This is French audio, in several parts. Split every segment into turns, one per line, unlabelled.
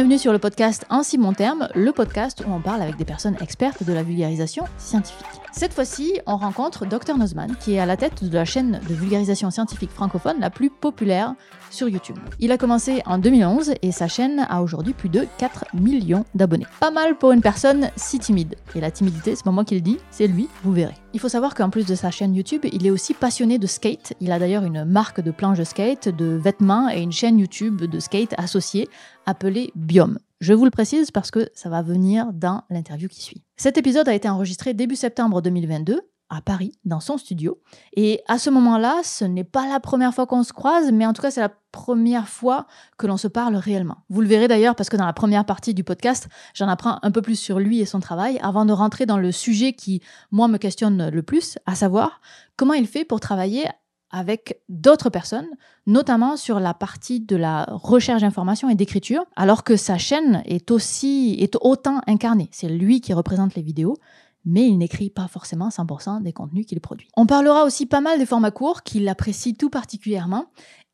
bienvenue sur le podcast En si bon terme, le podcast où on parle avec des personnes expertes de la vulgarisation scientifique. Cette fois-ci, on rencontre Dr Nozman, qui est à la tête de la chaîne de vulgarisation scientifique francophone la plus populaire sur YouTube. Il a commencé en 2011 et sa chaîne a aujourd'hui plus de 4 millions d'abonnés. Pas mal pour une personne si timide. Et la timidité, c'est pas moi qui le dis, c'est lui, vous verrez. Il faut savoir qu'en plus de sa chaîne YouTube, il est aussi passionné de skate. Il a d'ailleurs une marque de planches de skate, de vêtements et une chaîne YouTube de skate associée appelée Biome. Je vous le précise parce que ça va venir dans l'interview qui suit. Cet épisode a été enregistré début septembre 2022 à Paris, dans son studio. Et à ce moment-là, ce n'est pas la première fois qu'on se croise, mais en tout cas, c'est la première fois que l'on se parle réellement. Vous le verrez d'ailleurs parce que dans la première partie du podcast, j'en apprends un peu plus sur lui et son travail avant de rentrer dans le sujet qui, moi, me questionne le plus, à savoir comment il fait pour travailler avec d'autres personnes, notamment sur la partie de la recherche d'information et d'écriture, alors que sa chaîne est aussi est autant incarnée. C'est lui qui représente les vidéos, mais il n'écrit pas forcément 100% des contenus qu'il produit. On parlera aussi pas mal des formats courts qu'il apprécie tout particulièrement.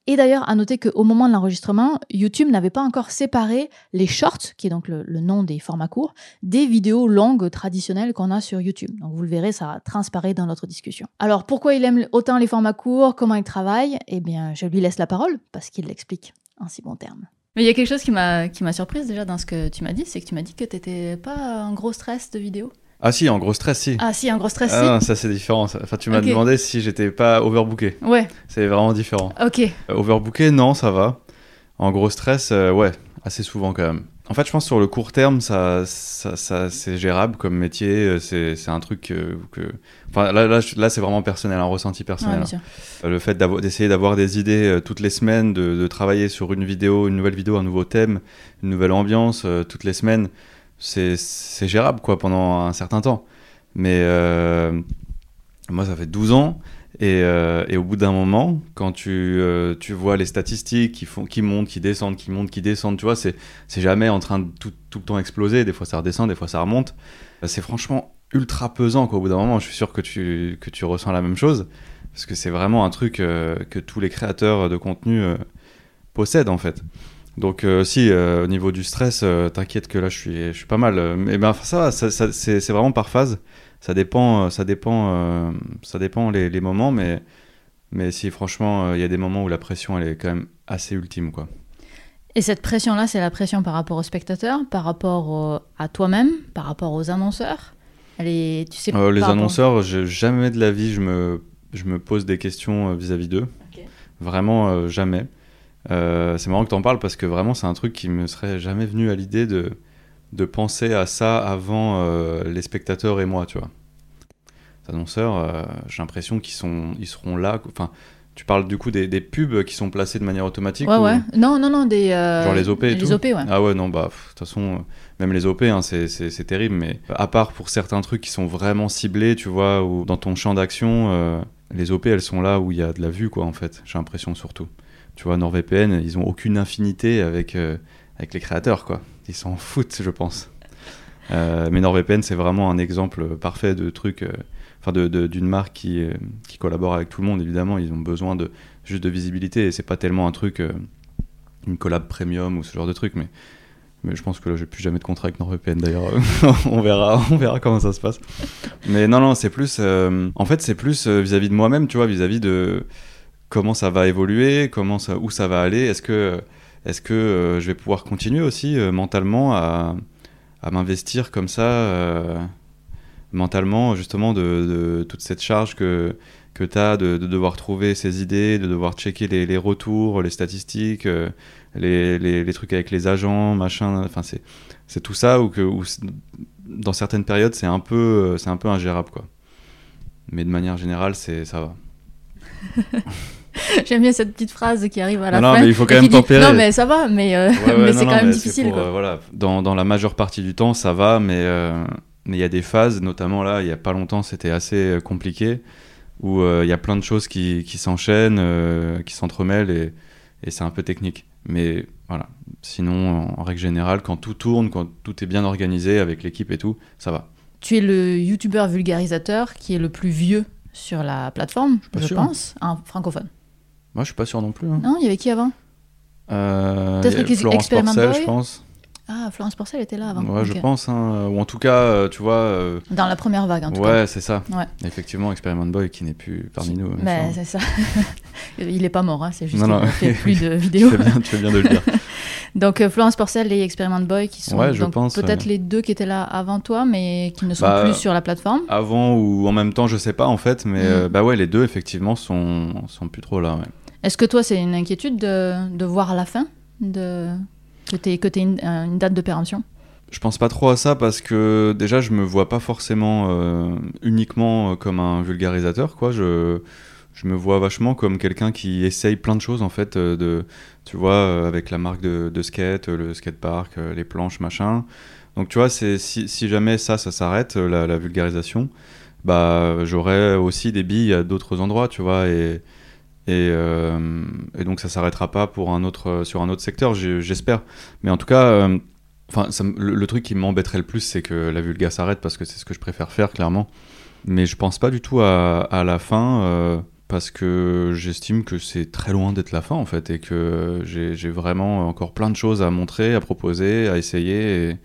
Et d'ailleurs, à noter qu'au moment de l'enregistrement, YouTube n'avait pas encore séparé les shorts, qui est donc le, nom des formats courts, des vidéos longues traditionnelles qu'on a sur YouTube. Donc vous le verrez, ça transparaît dans notre discussion. Alors pourquoi il aime autant les formats courts, comment il travaille? Eh bien, je lui laisse la parole, parce qu'il l'explique en si bons termes. Mais il y a quelque chose qui m'a surprise déjà dans ce que tu m'as dit, c'est que tu m'as dit que tu n'étais pas un gros stress de vidéo.
Ah si, en gros stress, si.
Ah si, en gros stress,
ah, ça c'est différent. Enfin, tu m'as demandé si j'étais pas overbooké.
Ouais.
C'est vraiment différent.
Ok.
Euh, overbooké, non, ça va. En gros stress, euh, ouais, assez souvent quand même. En fait, je pense sur le court terme, ça, ça, c'est gérable comme métier. Euh, c'est un truc que, Enfin, là, là, c'est vraiment personnel, un ressenti personnel.
Ouais,
le fait d'essayer d'avoir des idées toutes les semaines, de, de, travailler sur une vidéo, une nouvelle vidéo, un nouveau thème, une nouvelle ambiance toutes les semaines c'est gérable quoi pendant un certain temps. Mais euh, moi, ça fait 12 ans. Et, euh, et au bout d'un moment, quand tu, euh, tu vois les statistiques qui, font, qui montent, qui descendent, qui montent, qui descendent, tu vois, c'est jamais en train de tout, tout, le temps exploser. Des fois, ça redescend, des fois, ça remonte. C'est franchement ultra pesant. Quoi. Au bout d'un moment, je suis sûr que tu, que tu ressens la même chose. Parce que c'est vraiment un truc que tous les créateurs de contenu possèdent, en fait. Donc euh, si euh, au niveau du stress, euh, t'inquiète que là je suis, je suis pas mal. Mais ben ça, ça, ça c'est vraiment par phase. Ça dépend, ça dépend, ça dépend les, les, moments, mais mais si franchement il y a des moments où la pression elle est quand même assez ultime quoi.
Et cette pression-là, c'est la pression par rapport aux spectateurs, par rapport à toi-même, par rapport aux annonceurs? Elle est, tu sais,
les annonceurs, jamais de la vie je me, je me pose des questions vis-à-vis d'eux. Vraiment jamais. Euh, c'est marrant que tu en parles parce que vraiment, c'est un truc qui me serait jamais venu à l'idée de, de penser à ça avant euh, les spectateurs et moi, tu vois. Les annonceurs, euh, j'ai l'impression qu'ils sont, ils seront là. Enfin, tu parles du coup des, des, pubs qui sont placés de manière automatique
Ouais, ouais. Non, non, non, des.
Genre les OP et
les OP, ouais.
Ah ouais, non, bah, de toute façon, même les OP, hein, c'est terrible, mais à part pour certains trucs qui sont vraiment ciblés, tu vois, ou dans ton champ d'action, les OP, elles sont là où il y a de la vue, quoi, en fait, j'ai l'impression surtout. Tu vois, NordVPN, ils ont aucune infinité avec, euh, avec les créateurs, quoi. Ils s'en foutent, je pense. Euh, mais NordVPN, c'est vraiment un exemple parfait de truc, euh, enfin, d'une de, marque qui, qui collabore avec tout le monde, évidemment. Ils ont besoin de juste de visibilité et c'est pas tellement un truc, une collab premium ou ce genre de truc, mais. Mais je pense que là, j'ai plus jamais de contrat avec NordVPN d'ailleurs. on verra, on verra comment ça se passe. Mais non, non, c'est plus. en fait, c'est plus vis-à-vis de moi-même, tu vois, vis-à-vis de comment ça va évoluer, comment ça, où ça va aller. Est-ce que, est que euh, je vais pouvoir continuer aussi euh, mentalement à, m'investir comme ça, euh, mentalement justement de, toute cette charge que, que tu as de, devoir trouver ces idées, de devoir checker les, retours, les statistiques, les, les, trucs avec les agents, machin. Enfin, c'est, c'est tout ça ou que dans certaines périodes, c'est un peu, c'est un peu ingérable, quoi. Mais de manière générale, c'est, ça va.
J'aime bien cette petite phrase qui arrive à la
non,
fin.
Non, mais il faut quand même tempérer.
non, mais ça va, mais, euh, mais c'est quand même difficile. quoi. Euh,
voilà. dans, dans, la majeure partie du temps, ça va, mais euh, mais il y a des phases, notamment là, il y a pas longtemps, c'était assez compliqué, où il y a plein de choses qui, qui s'enchaînent, qui s'entremêlent, et, et c'est un peu technique. Mais voilà. Sinon, en, règle générale, quand tout tourne, quand tout est bien organisé avec l'équipe et tout, ça va.
Tu es le youtubeur vulgarisateur qui est le plus vieux sur la plateforme, je pense, un francophone.
Moi, je suis pas sûr non plus. Hein.
Non, il y avait qui avant?
Euh, Peut-être Florence Porcel, je pense.
Ah, Florence Porcel était là avant.
Ouais, je
Ok.
pense. hein. Ou en tout cas, euh, tu vois. euh,
Dans la première vague, en tout
ouais, c'est ça.
Ouais.
Effectivement, Experiment Boy qui n'est plus parmi nous.
cas.
bien
Mais
sûr.
c'est ça. Il est pas mort, hein, c'est juste
Non,
qu'il
non.
ne fait plus de
tu,
vidéos.
fais bien, tu fais bien de le dire.
Donc euh, Florence Porcel et Experiment Boy qui sont
Ouais, je
donc,
pense,
peut-être les deux qui étaient là avant toi, mais qui ne sont
Bah,
plus sur la plateforme.
Avant ou en même temps, je sais pas en fait, mais
Mhm.
euh, bah ouais, les deux effectivement sont, sont plus trop là. Ouais.
Est-ce que toi, c'est une inquiétude de, voir la fin de... que tu une, euh, une date de péremption
Je pense pas trop à ça parce que déjà, je me vois pas forcément euh, uniquement euh, comme un vulgarisateur, quoi. Je, je me vois vachement comme quelqu'un qui essaye plein de choses en fait, de, tu vois, avec la marque de, de skate, le skatepark, les planches, machin. Donc tu vois, c'est si, jamais ça, ça s'arrête, la, la vulgarisation, bah j'aurai aussi des billes à d'autres endroits, tu vois, et et, euh, et donc ça s'arrêtera pas pour un autre sur un autre secteur, j'espère. Mais en tout cas. euh, Enfin, le, truc qui m'embêterait le plus, c'est que la vulga s'arrête parce que c'est ce que je préfère faire, clairement. Mais je pense pas du tout à, la fin euh, parce que j'estime que c'est très loin d'être la fin, en fait, et que j'ai vraiment encore plein de choses à montrer, à proposer, à essayer.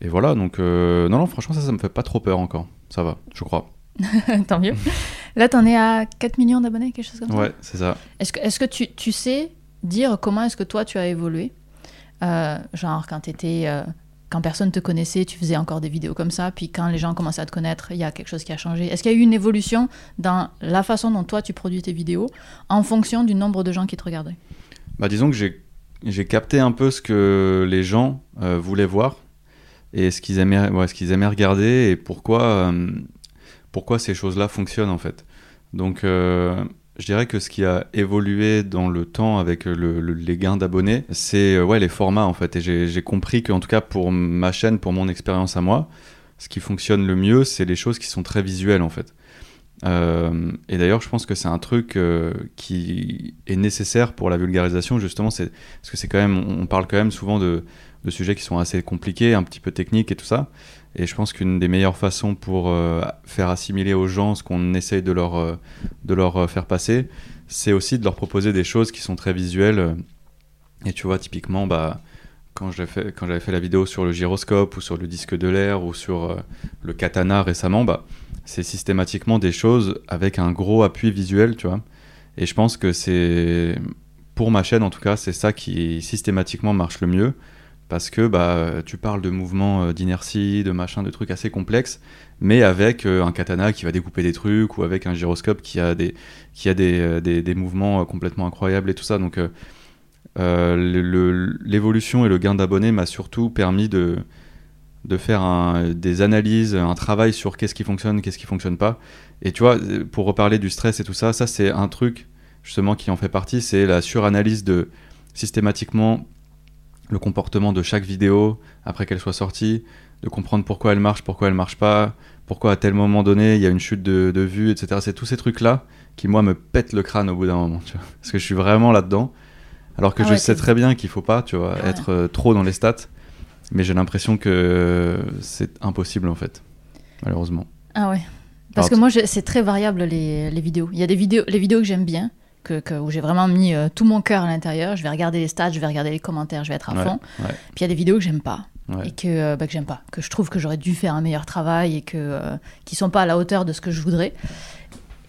Et, voilà, donc euh, non, non, franchement, ça, ça me fait pas trop peur encore. Ça va, je crois.
Tant mieux. Là, t'en es à 4 millions d'abonnés, quelque chose comme ça
Ouais, c'est ça.
Est-ce que, est-ce que tu, tu sais dire comment est-ce que toi, tu as évolué Euh, Genre, quand t'étais... euh, quand personne te connaissait, tu faisais encore des vidéos comme ça, puis quand les gens commençaient à te connaître, il y a quelque chose qui a changé. Est-ce qu'il y a eu une évolution dans la façon dont toi tu produis tes vidéos en fonction du nombre de gens qui te regardaient?
Bah, disons que j'ai j'ai capté un peu ce que les gens euh, voulaient voir et ce qu'ils aimaient, ouais, ce qu'ils aimaient regarder et pourquoi, euh, pourquoi ces choses-là fonctionnent en fait. Donc euh, je dirais que ce qui a évolué dans le temps avec le- le- les gains d'abonnés, c'est euh, ouais, les formats en fait. Et j'ai compris qu'en tout cas pour ma chaîne, pour mon expérience à moi, ce qui fonctionne le mieux, c'est les choses qui sont très visuelles en fait. Euh, et d'ailleurs, je pense que c'est un truc qui est nécessaire pour la vulgarisation, justement, parce que c'est quand même, on parle quand même souvent de, de sujets qui sont assez compliqués, un petit peu techniques et tout ça. Et je pense qu'une des meilleures façons pour euh, faire assimiler aux gens ce qu'on essaye de leur, euh, de leur euh, faire passer, c'est aussi de leur proposer des choses qui sont très visuelles. Et tu vois, typiquement, bah, quand j'avais fait, fait la vidéo sur le gyroscope ou sur le disque de l'air ou sur le katana récemment, bah, c'est systématiquement des choses avec un gros appui visuel, tu vois. Et je pense que c'est, pour ma chaîne en tout cas, c'est ça qui systématiquement marche le mieux. Parce que bah, tu parles de mouvements euh, d'inertie, de machin, de trucs assez complexes, mais avec euh, un katana qui va découper des trucs, ou avec un gyroscope qui a des, qui a des, euh, mouvements complètement incroyables et tout ça. Donc l'évolution et le gain d'abonnés m'a surtout permis de, faire des analyses, un travail sur qu'est-ce qui fonctionne, qu'est-ce qui fonctionne pas. Et tu vois, pour reparler du stress et tout ça, ça c'est un truc justement qui en fait partie, c'est la suranalyse de systématiquement le comportement de chaque vidéo après qu'elle soit sortie, de comprendre pourquoi elle marche, pourquoi elle marche pas, pourquoi à tel moment donné il y a une chute de, de vue, etc. C'est tous ces trucs-là qui, moi, me pètent le crâne au bout d'un moment, tu vois. Parce que je suis vraiment là-dedans. Alors que
Ah
je sais très bien qu'il faut pas, tu vois,
Ouais.
être euh, trop dans les stats. Mais j'ai l'impression que c'est impossible, en fait. Malheureusement.
Ah ouais. Parce que moi, c'est très variable les, les vidéos. Il y a des vidéos, les vidéos que j'aime bien, que, que- où j'ai vraiment mis euh, tout mon cœur à l'intérieur. Je vais regarder les stats, je vais regarder les commentaires, je vais être à
Ouais,
fond.
ouais.
Puis il y a des vidéos que j'aime pas
Ouais.
et que euh, bah, que j'aime pas, que je trouve que j'aurais dû faire un meilleur travail et que euh, qui sont pas à la hauteur de ce que je voudrais.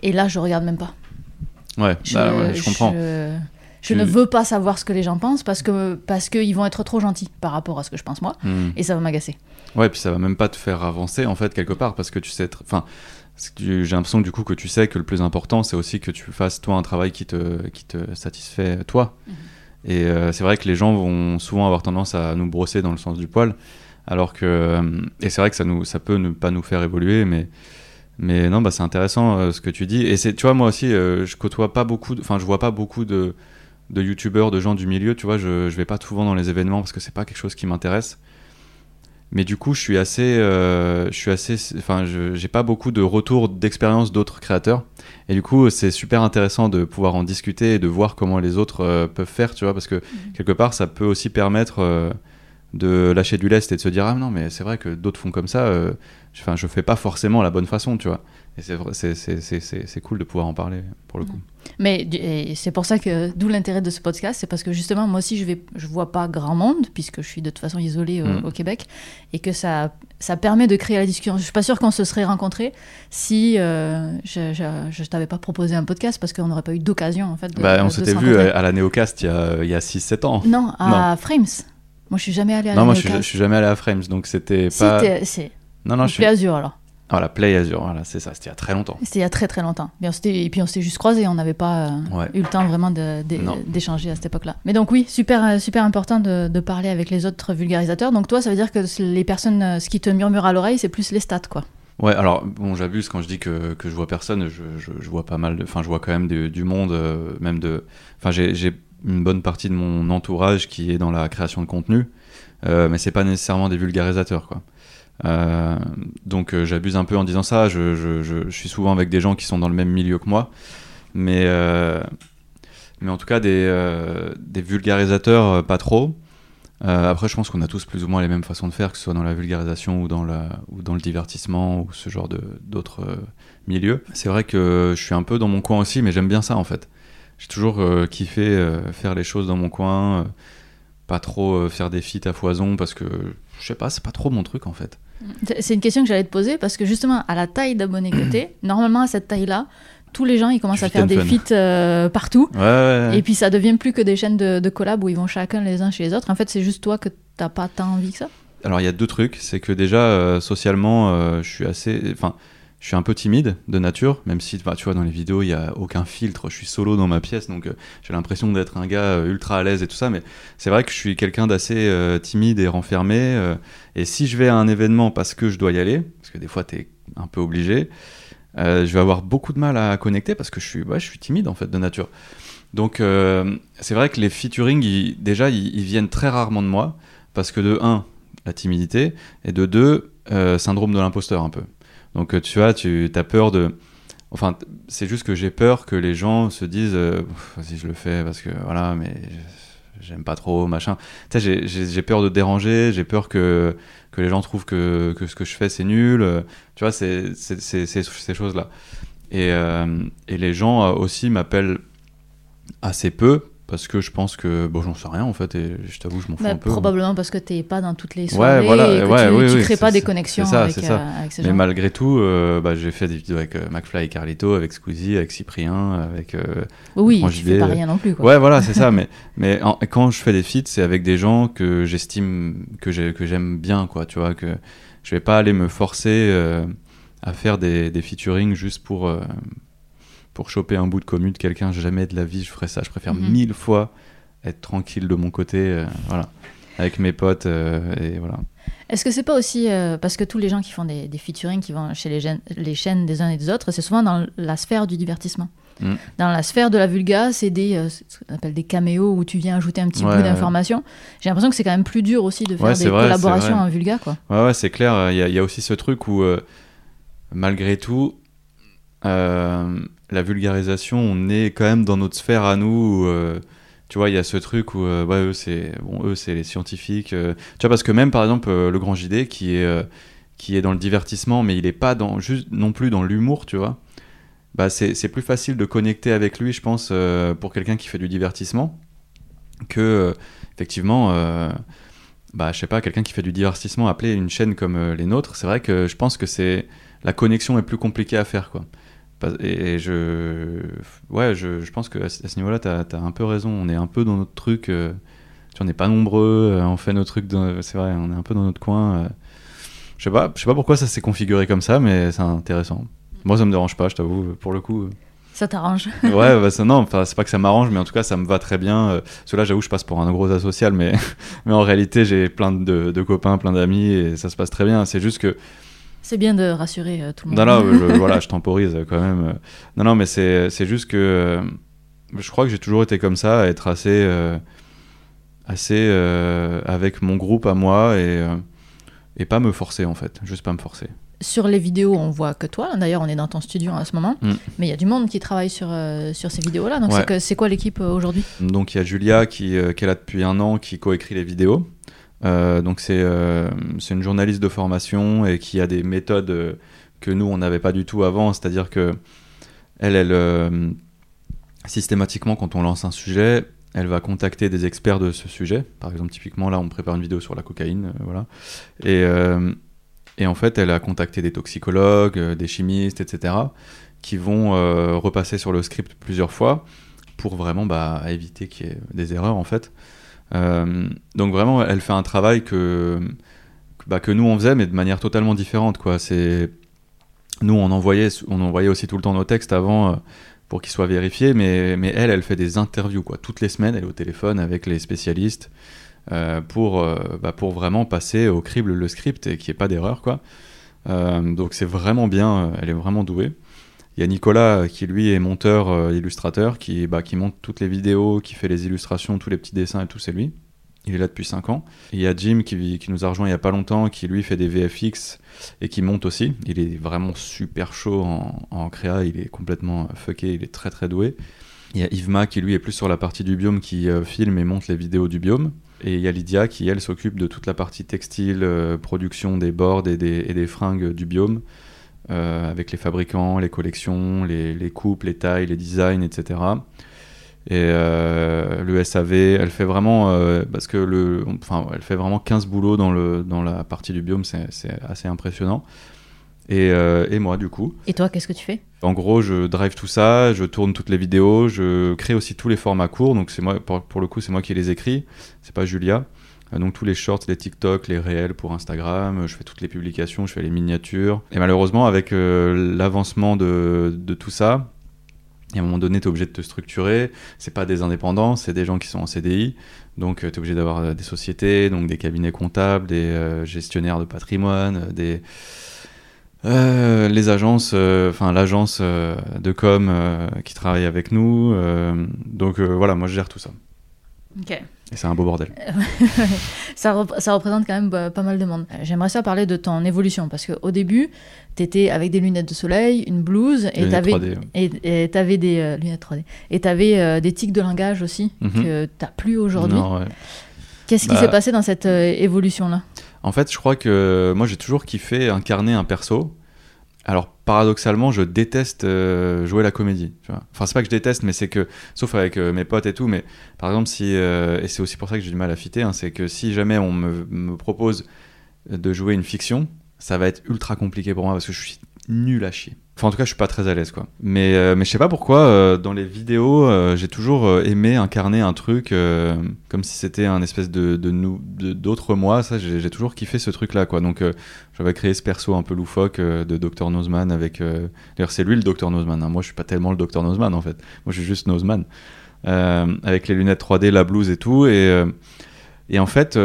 Et là, je regarde même pas.
Ouais, bah je comprends.
Je, je
Tu-
ne veux pas savoir ce que les gens pensent parce que parce qu'ils vont être trop gentils par rapport à ce que je pense moi
Hmm.
et ça va m'agacer.
Ouais, puis ça va même pas te faire avancer en fait quelque part parce que tu sais, enfin, j'ai l'impression du coup que tu sais que le plus important c'est aussi que tu fasses toi un travail qui te qui te satisfait toi.
Mhm.
Et euh, c'est vrai que les gens vont souvent avoir tendance à nous brosser dans le sens du poil, alors que euh, et c'est vrai que ça nous ça peut ne pas nous faire évoluer, mais mais non bah c'est intéressant euh, ce que tu dis et c'est tu vois moi aussi euh, je côtoie pas beaucoup, enfin je vois pas beaucoup de de youtubeurs, de gens du milieu, tu vois, je, je vais pas souvent dans les événements parce que c'est pas quelque chose qui m'intéresse. Mais du coup, je suis assez, euh, je suis assez, enfin, je- j'ai pas beaucoup de retours d'expérience d'autres créateurs. Et du coup, c'est super intéressant de pouvoir en discuter et de voir comment les autres euh, peuvent faire, tu vois, parce que quelque part, ça peut aussi permettre euh, de lâcher du lest et de se dire ah non mais c'est vrai que d'autres font comme ça enfin je fais pas forcément la bonne façon tu vois et c'est cool de pouvoir en parler pour le coup
Mais c'est pour ça que d'où l'intérêt de ce podcast, c'est parce que justement moi aussi je vais je vois pas grand monde puisque je suis de toute façon isolée euh,
Mm.
au Québec et que ça ça permet de créer la discussion. Je suis pas sûre qu'on se serait rencontrés si euh, je, je, je t'avais pas proposé un podcast parce qu'on n'aurait pas eu d'occasion en fait. De,
bah on s'était vu
rencontrer.
à la Néocast il y a, il y a 6-7 ans
Non, à Frames. Moi je suis jamais allée à la
non moi je suis, je suis jamais allé à Frames donc c'était pas non non je suis
Azure alors.
Voilà Play Azure voilà c'est ça c'était il y a très longtemps
C'était il y a très très longtemps. Bien, et puis on s'était juste croisés, on n'avait pas euh,
Ouais.
eu le temps vraiment d'échanger à cette époque-là. Mais donc oui, super, euh, super important de, de parler avec les autres vulgarisateurs. Donc toi, ça veut dire que les personnes, euh, ce qui te murmure à l'oreille, c'est plus les stats, quoi.
Ouais, alors bon, j'abuse quand je dis que, que je vois personne, je, je, je vois pas mal de. Enfin, je vois quand même du, du monde, euh, même de. Enfin, j'ai j'ai une bonne partie de mon entourage qui est dans la création de contenu, euh, mais c'est pas nécessairement des vulgarisateurs, quoi. Euh, donc euh, j'abuse un peu en disant ça, je, suis souvent avec des gens qui sont dans le même milieu que moi, mais, euh, mais en tout cas des, des vulgarisateurs, pas trop. Après, je pense qu'on a tous plus ou moins les mêmes façons de faire, que ce soit dans la vulgarisation ou dans, la, ou dans le divertissement ou ce genre d'autres milieux. C'est vrai que je suis un peu dans mon coin aussi, mais j'aime bien ça en fait. J'ai toujours kiffé faire les choses dans mon coin, pas trop faire des feats à foison parce que je sais pas, c'est pas trop mon truc en fait.
C'est une question que j'allais te poser parce que justement, à la taille d'abonnés que t'es, normalement à cette taille-là, tous les gens ils commencent à faire des feats euh, partout.
Ouais, ouais, ouais.
Et puis ça devient plus que des chaînes de, de collab où ils vont chacun les uns chez les autres. En fait, c'est juste toi que t'as pas tant envie que ça?
Alors il y a deux trucs, c'est que déjà euh, socialement, euh, je suis assez, enfin, je suis un peu timide de nature, même si tu vois dans les vidéos il y a aucun filtre, je suis solo dans ma pièce, donc euh, j'ai l'impression d'être un gars euh, ultra à l'aise et tout ça, mais c'est vrai que je suis quelqu'un d'assez euh, timide et renfermé, et si je vais à un événement parce que je dois y aller, parce que des fois t'es un peu obligé, je vais avoir beaucoup de mal à connecter parce que je suis, timide en fait de nature. Donc c'est vrai que les featuring, déjà ils, ils viennent très rarement de moi parce que de un la timidité et de deux euh, syndrome de l'imposteur un peu. Donc tu vois, tu as peur de enfin c'est juste que j'ai peur que les gens se disent euh, vas-y je le fais parce que voilà mais j'aime pas trop machin. Tu sais j'ai- peur de déranger, j'ai peur que que les gens trouvent que, que ce que je fais c'est nul. euh, Tu vois, c'est ces choses là. Et, euh, et les gens euh, aussi m'appellent assez peu parce que je pense que bon j'en sais rien en fait et je t'avoue je m'en fous
Bah,
un peu.
probablement parce que t'es pas dans toutes les soirées
voilà,
et que
ouais,
tu,
oui,
tu
oui,
crées pas des connexions
c'est ça,
avec,
c'est ça.
euh, avec ces
Mais
gens.
malgré tout, euh, bah, j'ai fait des vidéos avec euh, McFly et Carlito, avec Squeezie, avec Cyprien, avec.
Oui, tu fais pas rien non plus. Quoi.
Ouais, voilà, c'est ça. Mais, mais en- quand je fais des feats, c'est avec des gens que j'estime, que j'ai- que j'aime bien, quoi. Tu vois, que je vais pas aller me forcer à faire des, des featuring juste pour, pour choper un bout de commu de quelqu'un. Jamais de la vie, je ferais ça. Je préfère
Mhm.
mille fois être tranquille de mon côté, euh, voilà, avec mes potes, euh, et voilà.
Est-ce que c'est pas aussi euh, parce que tous les gens qui font des, des featuring, qui vont chez les, gènes- les chaînes des uns et des autres, c'est souvent dans la sphère du divertissement.
Mm.
Dans la sphère de la vulga, c'est des ce qu'on appelle des caméos où tu viens ajouter un petit
Ouais,
bout d'information. J'ai l'impression que c'est quand même plus dur aussi de faire
Ouais,
des
vrai,
collaborations en vulga, quoi.
Ouais, ouais, c'est clair. Il y, a- il y a aussi ce truc où, malgré tout, euh, la vulgarisation, on est quand même dans notre sphère à nous. où, euh, tu vois, il y a ce truc où, euh, eux, c'est bon, eux, c'est les scientifiques. euh, tu vois, parce que même, par exemple, euh, le Grand JD, qui est, qui est dans le divertissement, mais il est pas dans, juste non plus dans l'humour, tu vois. Bah, c'est plus facile de connecter avec lui, je pense, pour quelqu'un qui fait du divertissement, que, effectivement, bah, je sais pas, quelqu'un qui fait du divertissement, appeler une chaîne comme les nôtres, c'est vrai que je pense que c'est la connexion est plus compliquée à faire, quoi. Et, je, ouais, je, je pense que à ce niveau-là, t'as as un peu raison. On est un peu dans notre truc. euh, tu on n'est pas nombreux, euh, on fait nos trucs. C'est vrai, on est un peu dans notre coin. euh. je sais pas, je sais pas pourquoi ça s'est configuré comme ça, mais c'est intéressant. Moi, ça me dérange pas, je t'avoue, pour le coup.
Ça t'arrange.
Ouais, bah, ça, non, c'est pas que ça m'arrange, mais en tout cas, ça me va très bien. là, j'avoue, je passe pour un gros asocial, mais, mais en réalité, j'ai plein de, de copains, plein d'amis, et ça se passe très bien. C'est juste que
C'est bien de rassurer euh, tout le monde.
non, non, je, voilà, je temporise quand même. Non, non, mais c'est juste que euh, je crois que j'ai toujours été comme ça, à être assez, euh, assez euh, avec mon groupe à moi et, euh, et pas me forcer en fait, juste pas me forcer.
Sur les vidéos, on voit que toi. D'ailleurs, on est dans ton studio en ce moment.
Mm.
Mais il y a du monde qui travaille sur, euh, sur ces vidéos-là. Donc,
Ouais.
c'est quoi l'équipe euh, aujourd'hui?
Donc il y a Julia qui, euh, qui est là depuis un an, qui coécrit les vidéos. Donc c'est c'est une journaliste de formation et qui a des méthodes que nous on n'avait pas du tout avant, c'est-à-dire que elle, elle systématiquement quand on lance un sujet, elle va contacter des experts de ce sujet. Par exemple, typiquement, là, on prépare une vidéo sur la cocaïne, euh, voilà. Et, euh, et, en fait, elle a contacté des toxicologues, euh, des chimistes, etc., qui vont repasser sur le script plusieurs fois pour vraiment bah, éviter qu'il y ait des erreurs, en fait. Donc vraiment, elle fait un travail que, bah, que nous, on faisait, mais de manière totalement différente, quoi. Nous, on envoyait, on envoyait aussi tout le temps nos textes avant pour qu'il soit vérifié, mais, mais elle, elle fait des interviews quoi. toutes les semaines, elle est au téléphone avec les spécialistes euh, pour, euh, bah, pour vraiment passer au crible le script et qu'il n'y ait pas d'erreur. Euh, donc c'est vraiment bien, elle est vraiment douée. Il y a Nicolas qui lui est monteur, illustrateur, qui, bah, qui monte toutes les vidéos, qui fait les illustrations, tous les petits dessins et tout, c'est lui. Il est là depuis 5 ans. Il y a Jim qui, nous a rejoint il y a pas longtemps, qui lui fait des VFX et qui monte aussi. Il est vraiment super chaud en, créa, il est complètement fucké, il est très très doué. Il y a Yvma qui lui est plus sur la partie du biome, qui euh, filme et monte les vidéos du biome. Et il y a Lydia qui elle s'occupe de toute la partie textile, euh, production des des, et des fringues du biome, euh, avec les fabricants, les collections, les, les coupes, les tailles, les designs, etc. Et euh, le SAV, elle fait vraiment, euh, parce que le, enfin, elle fait vraiment 15 boulots dans, le, dans la partie du biome, c'est assez impressionnant. Et, euh, et, moi, du coup.
Et toi, qu'est-ce que tu fais?
En gros, je drive tout ça, je tourne toutes les vidéos, je crée aussi tous les formats courts. Donc, c'est moi, pour, le coup, c'est moi qui les écris, c'est pas Julia. Donc, tous les shorts, les TikTok, les réels pour Instagram, je fais toutes les publications, je fais les miniatures. Et malheureusement, avec l'avancement de, tout ça, et à un moment donné, tu es obligé de te structurer. C'est pas des indépendants, c'est des gens qui sont en CDI. Donc, euh, tu es obligé d'avoir euh, des sociétés, donc des cabinets comptables, des euh, gestionnaires de patrimoine, des. les agences, enfin l'agence de com qui travaille avec nous. donc voilà, moi je gère tout ça.
Ok.
Et c'est un beau bordel.
ça, ça, représente quand même bah, pas mal de monde. J'aimerais ça parler de ton évolution, parce qu'au début, tu étais avec des lunettes de soleil, une blouse, et tu avais, et, avais des euh, lunettes 3D. Et tu avais euh, des tics de langage aussi, mhm. que tu n'as plus aujourd'hui. Qu'est-ce qui bah s'est passé dans cette euh, évolution-là?
En fait, je crois que moi, j'ai toujours kiffé incarner un perso. Alors paradoxalement, je déteste euh, jouer la comédie. Enfin, c'est pas que je déteste, mais c'est que, sauf avec euh, mes potes et tout, mais par exemple, si, euh, et c'est aussi pour ça que j'ai du mal à fitter, hein, c'est que si jamais on me, me, propose de jouer une fiction, ça va être ultra compliqué pour moi parce que je suis nul à chier. Enfin, en tout cas, je suis pas très à l'aise, quoi. Mais, euh, mais je sais pas pourquoi, euh, dans les vidéos, euh, j'ai toujours aimé incarner un truc comme si c'était un espèce de, nous, d'autres moi. Ça, j'ai toujours kiffé ce truc-là, quoi. Donc, j'avais créé ce perso un peu loufoque de Dr. Nozman avec. D'ailleurs, c'est lui le Dr. Nozman. Hein. Moi, je suis pas tellement le Dr. Nozman, en fait. Moi, je suis juste Nozman. avec les lunettes 3D, la blouse et tout. Et, et en fait,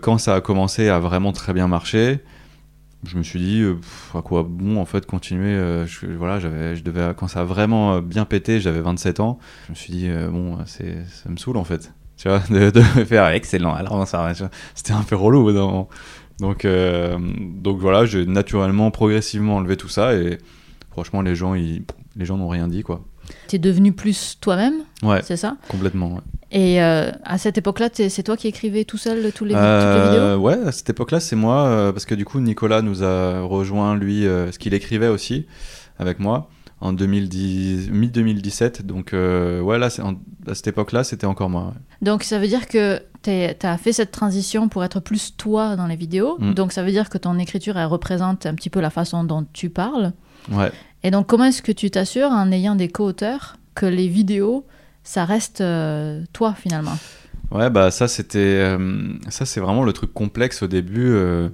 quand ça a commencé à vraiment très bien marcher, je me suis dit euh, à quoi bon en fait continuer euh, voilà j'avais je devais quand ça a vraiment euh, bien pété j'avais 27 ans je me suis dit bon c'est ça me saoule en fait. Tu vois de, de faire excellent alors ça c'était un peu relou donc donc voilà j'ai naturellement progressivement enlevé tout ça et franchement les gens ils, les gens n'ont rien dit quoi
tu es devenu plus toi-même
ouais
c'est ça?
Complètement ouais.
Et euh, à cette époque-là, c'est toi qui écrivais tout seul tous les, toutes les euh, vidéos?
Ouais, à cette époque-là, c'est moi, euh, parce que du coup, Nicolas nous a rejoint, lui, ce qu'il écrivait aussi avec moi en 2010, mi-2017. Donc, ouais, là, à cette époque-là, c'était encore moi.
Donc, ça veut dire que as fait cette transition pour être plus toi dans les vidéos. Mm. Donc, ça veut dire que ton écriture, elle représente un petit peu la façon dont tu parles.
Ouais.
Et donc, comment est-ce que tu t'assures, en ayant des co-auteurs, que les vidéos ça reste euh, toi finalement?
Ouais, bah ça c'était euh, ça c'est vraiment le truc complexe au début euh,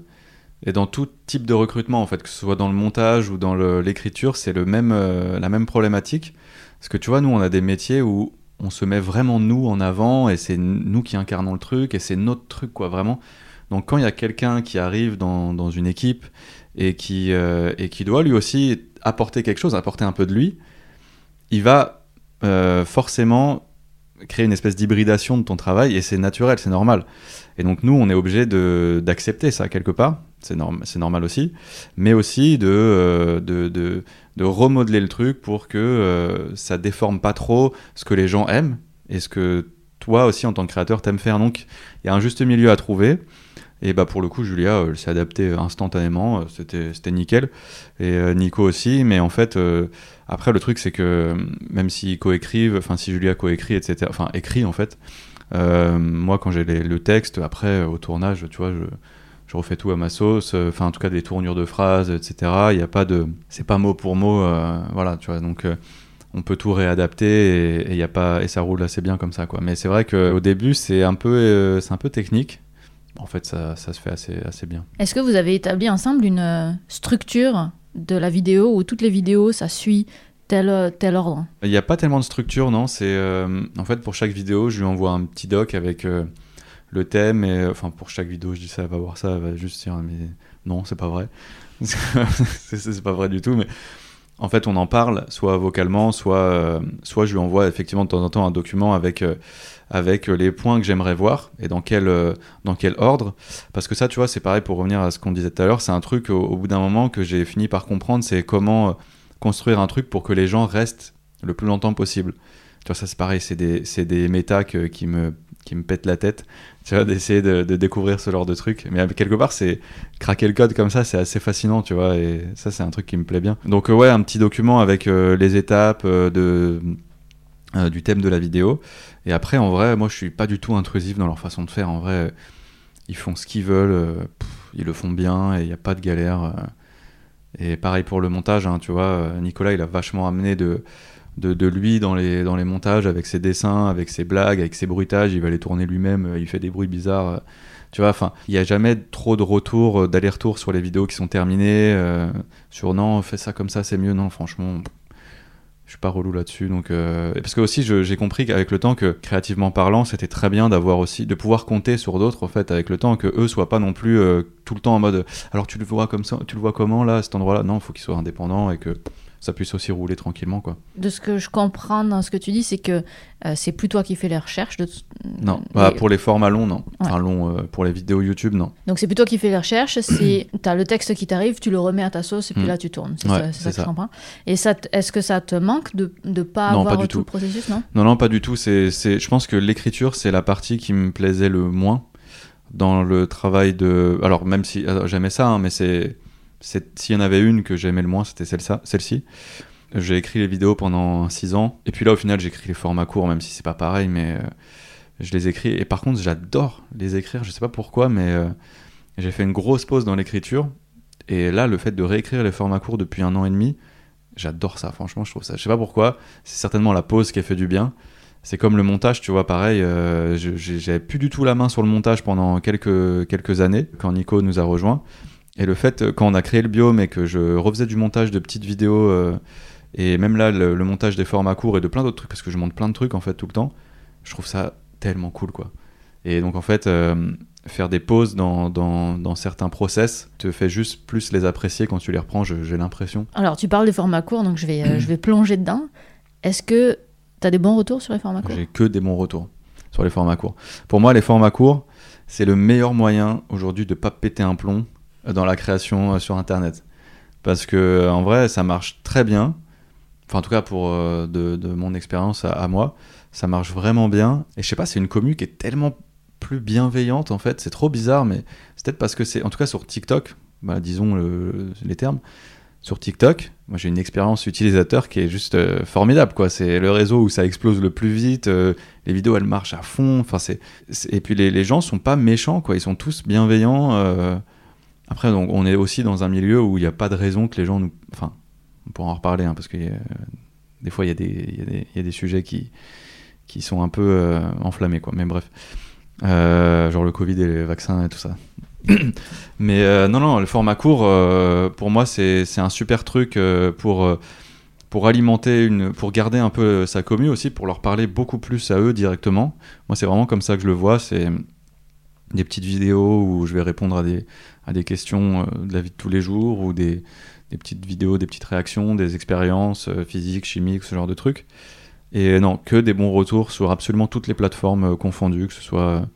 et dans tout type de recrutement en fait, que ce soit dans le montage ou dans l'écriture, c'est le même la même problématique. Parce que tu vois, nous on a des métiers où on se met vraiment nous en avant et c'est nous qui incarnons le truc et c'est notre truc quoi vraiment. Donc quand il y a quelqu'un qui arrive dans, dans, une équipe et qui, et qui doit lui aussi apporter quelque chose, apporter un peu de lui, il va euh, forcément créer une espèce d'hybridation de ton travail et c'est naturel, c'est normal. Et donc nous, on est obligé d'accepter ça quelque part, c'est norm normal aussi, mais aussi de, euh, de, de, remodeler le truc pour que euh, ça déforme pas trop ce que les gens aiment et ce que toi aussi en tant que créateur t'aimes faire. Donc il y a un juste milieu à trouver. Et bah pour le coup, Julia, elle s'est adaptée instantanément, c'était c'était nickel. Et Nico aussi, mais en fait, après le truc c'est que même s'ils coécrivent, enfin si Julia coécrit, etc., enfin écrit en fait, moi quand j'ai le texte, après au tournage, tu vois, je je refais tout à ma sauce, euh, enfin en tout cas des tournures de phrases, etc. Il n'y a pas de, c'est pas mot pour mot, euh, voilà, tu vois. Donc euh, on peut tout réadapter et, il y a pas et ça roule assez bien comme ça, quoi. Mais c'est vrai qu'au début c'est un peu, c'est un peu technique. En fait, ça, ça se fait assez, assez bien.
Est-ce que vous avez établi ensemble une structure de la vidéo où toutes les vidéos ça suit tel, tel ordre?
Il n'y a pas tellement de structure, non. C'est en fait pour chaque vidéo, je lui envoie un petit doc avec le thème et enfin pour chaque vidéo je dis ça va voir ça elle va juste dire mais non c'est pas vrai. C'est pas vrai du tout mais en fait on en parle soit vocalement soit euh, soit je lui envoie effectivement de temps en temps un document avec euh, avec les points que j'aimerais voir et dans quel euh, dans quel ordre. Parce que ça tu vois c'est pareil pour revenir à ce qu'on disait tout à l'heure c'est un truc au, bout d'un moment que j'ai fini par comprendre c'est comment construire un truc pour que les gens restent le plus longtemps possible. Tu vois ça c'est pareil c'est des c'est des méta qui me qui me pètent la tête tu vois, d'essayer de, découvrir ce genre de truc. Mais quelque part, c'est craquer le code comme ça, c'est assez fascinant, tu vois, et ça, c'est un truc qui me plaît bien. Donc, euh, ouais, un petit document avec euh, les étapes euh, de, du thème de la vidéo. Et après, en vrai, moi, je suis pas du tout intrusif dans leur façon de faire. En vrai, ils font ce qu'ils veulent, ils le font bien, et il n'y a pas de galère. et pareil pour le montage, hein, tu vois, Nicolas, il a vachement amené de de, lui dans les, dans les montages avec ses dessins, avec ses blagues, avec ses bruitages. Il va les tourner lui-même, euh, il fait des bruits bizarres. Euh, tu vois, enfin, il n'y a jamais trop de retour, euh, d'aller-retour sur les vidéos qui sont terminées. sur non, fais ça comme ça, c'est mieux. Non, franchement, je suis pas relou là-dessus. Donc, parce que aussi, j'ai compris qu'avec le temps que créativement parlant, c'était très bien d'avoir aussi, de pouvoir compter sur d'autres en fait avec le temps, que eux soient pas non plus tout le temps en mode. Alors tu le vois comme ça, tu le vois comment là, à cet endroit-là? Non, faut qu'ils soient indépendants et que ça puisse aussi rouler tranquillement. Quoi.
De ce que je comprends dans ce que tu dis, c'est que euh, c'est plus toi qui fais les recherches. De...
Non, bah, pour les formats longs, non. Enfin, long, euh, pour les vidéos YouTube, non.
Donc c'est plus toi qui fais les recherches, tu as le texte qui t'arrive, tu le remets à ta sauce et puis hmm. là tu tournes. C'est ça, ça, que je comprends. Et ça, est-ce que ça te manque de ne pas avoir pas du tout. le processus non,
non, non, pas du tout. C'est, je pense que l'écriture, c'est la partie qui me plaisait le moins dans le travail de... Alors même si j'aimais ça, hein, mais c'est s'il y en avait une que j'aimais le moins, c'était celle-ci. j'ai écrit les vidéos pendant 6 ans. Et puis là, au final, j'écris les formats courts, même si c'est pas pareil, mais euh, je les écris. Et par contre, j'adore les écrire. Je sais pas pourquoi, mais euh, j'ai fait une grosse pause dans l'écriture. Et là, le fait de réécrire les formats courts depuis un an et demi, j'adore ça. Franchement, je trouve ça. Je sais pas pourquoi. C'est certainement la pause qui a fait du bien. C'est comme le montage, tu vois, pareil. Euh, j'avais plus du tout la main sur le montage pendant quelques, quelques années, quand Nico nous a rejoints. Et le fait, euh, quand on a créé le biome et que je refaisais du montage de petites vidéos, euh, et même là, le, montage des formats courts et de plein d'autres trucs, parce que je monte plein de trucs en fait tout le temps, je trouve ça tellement cool quoi. Et donc en fait, euh, faire des pauses dans, dans, dans, certains process te fait juste plus les apprécier quand tu les reprends, j'ai l'impression.
Alors tu parles des formats courts, donc je vais, je vais plonger dedans. Est-ce que tu as des bons retours sur les formats courts?
J'ai que des bons retours sur les formats courts. Pour moi, les formats courts, c'est le meilleur moyen aujourd'hui de pas péter un plomb dans la création euh, sur Internet. Parce que euh, en vrai, ça marche très bien. Enfin, en tout cas, pour euh, de, mon expérience à, moi, ça marche vraiment bien. Et je sais pas, c'est une commu qui est tellement plus bienveillante en fait. C'est trop bizarre, mais c'est peut-être parce que c'est, en tout cas sur TikTok, bah, disons les termes, sur TikTok, moi j'ai une expérience utilisateur qui est juste formidable quoi. C'est le réseau où ça explose le plus vite, les vidéos elles marchent à fond. Enfin c'est, et puis les, les, gens sont pas méchants quoi, ils sont tous bienveillants. Après, donc, on est aussi dans un milieu où il n'y a pas de raison que les gens nous. Enfin, on pourra en reparler, hein, parce que euh, des fois, il y, y, a des sujets qui, qui sont un peu euh, enflammés, quoi. Mais bref. Euh, genre le Covid et les vaccins et tout ça. Mais non, non, le format court, pour moi, c'est un super truc pour, pour alimenter, une, pour garder un peu sa commu aussi, pour leur parler beaucoup plus à eux directement. Moi, c'est vraiment comme ça que je le vois. C'est des petites vidéos où je vais répondre à des, à des questions euh, de la vie de tous les jours ou des, des petites vidéos, des petites réactions, des expériences euh, physiques, chimiques, ce genre de trucs. Et non, que des bons retours sur absolument toutes les plateformes euh, confondues, que ce soit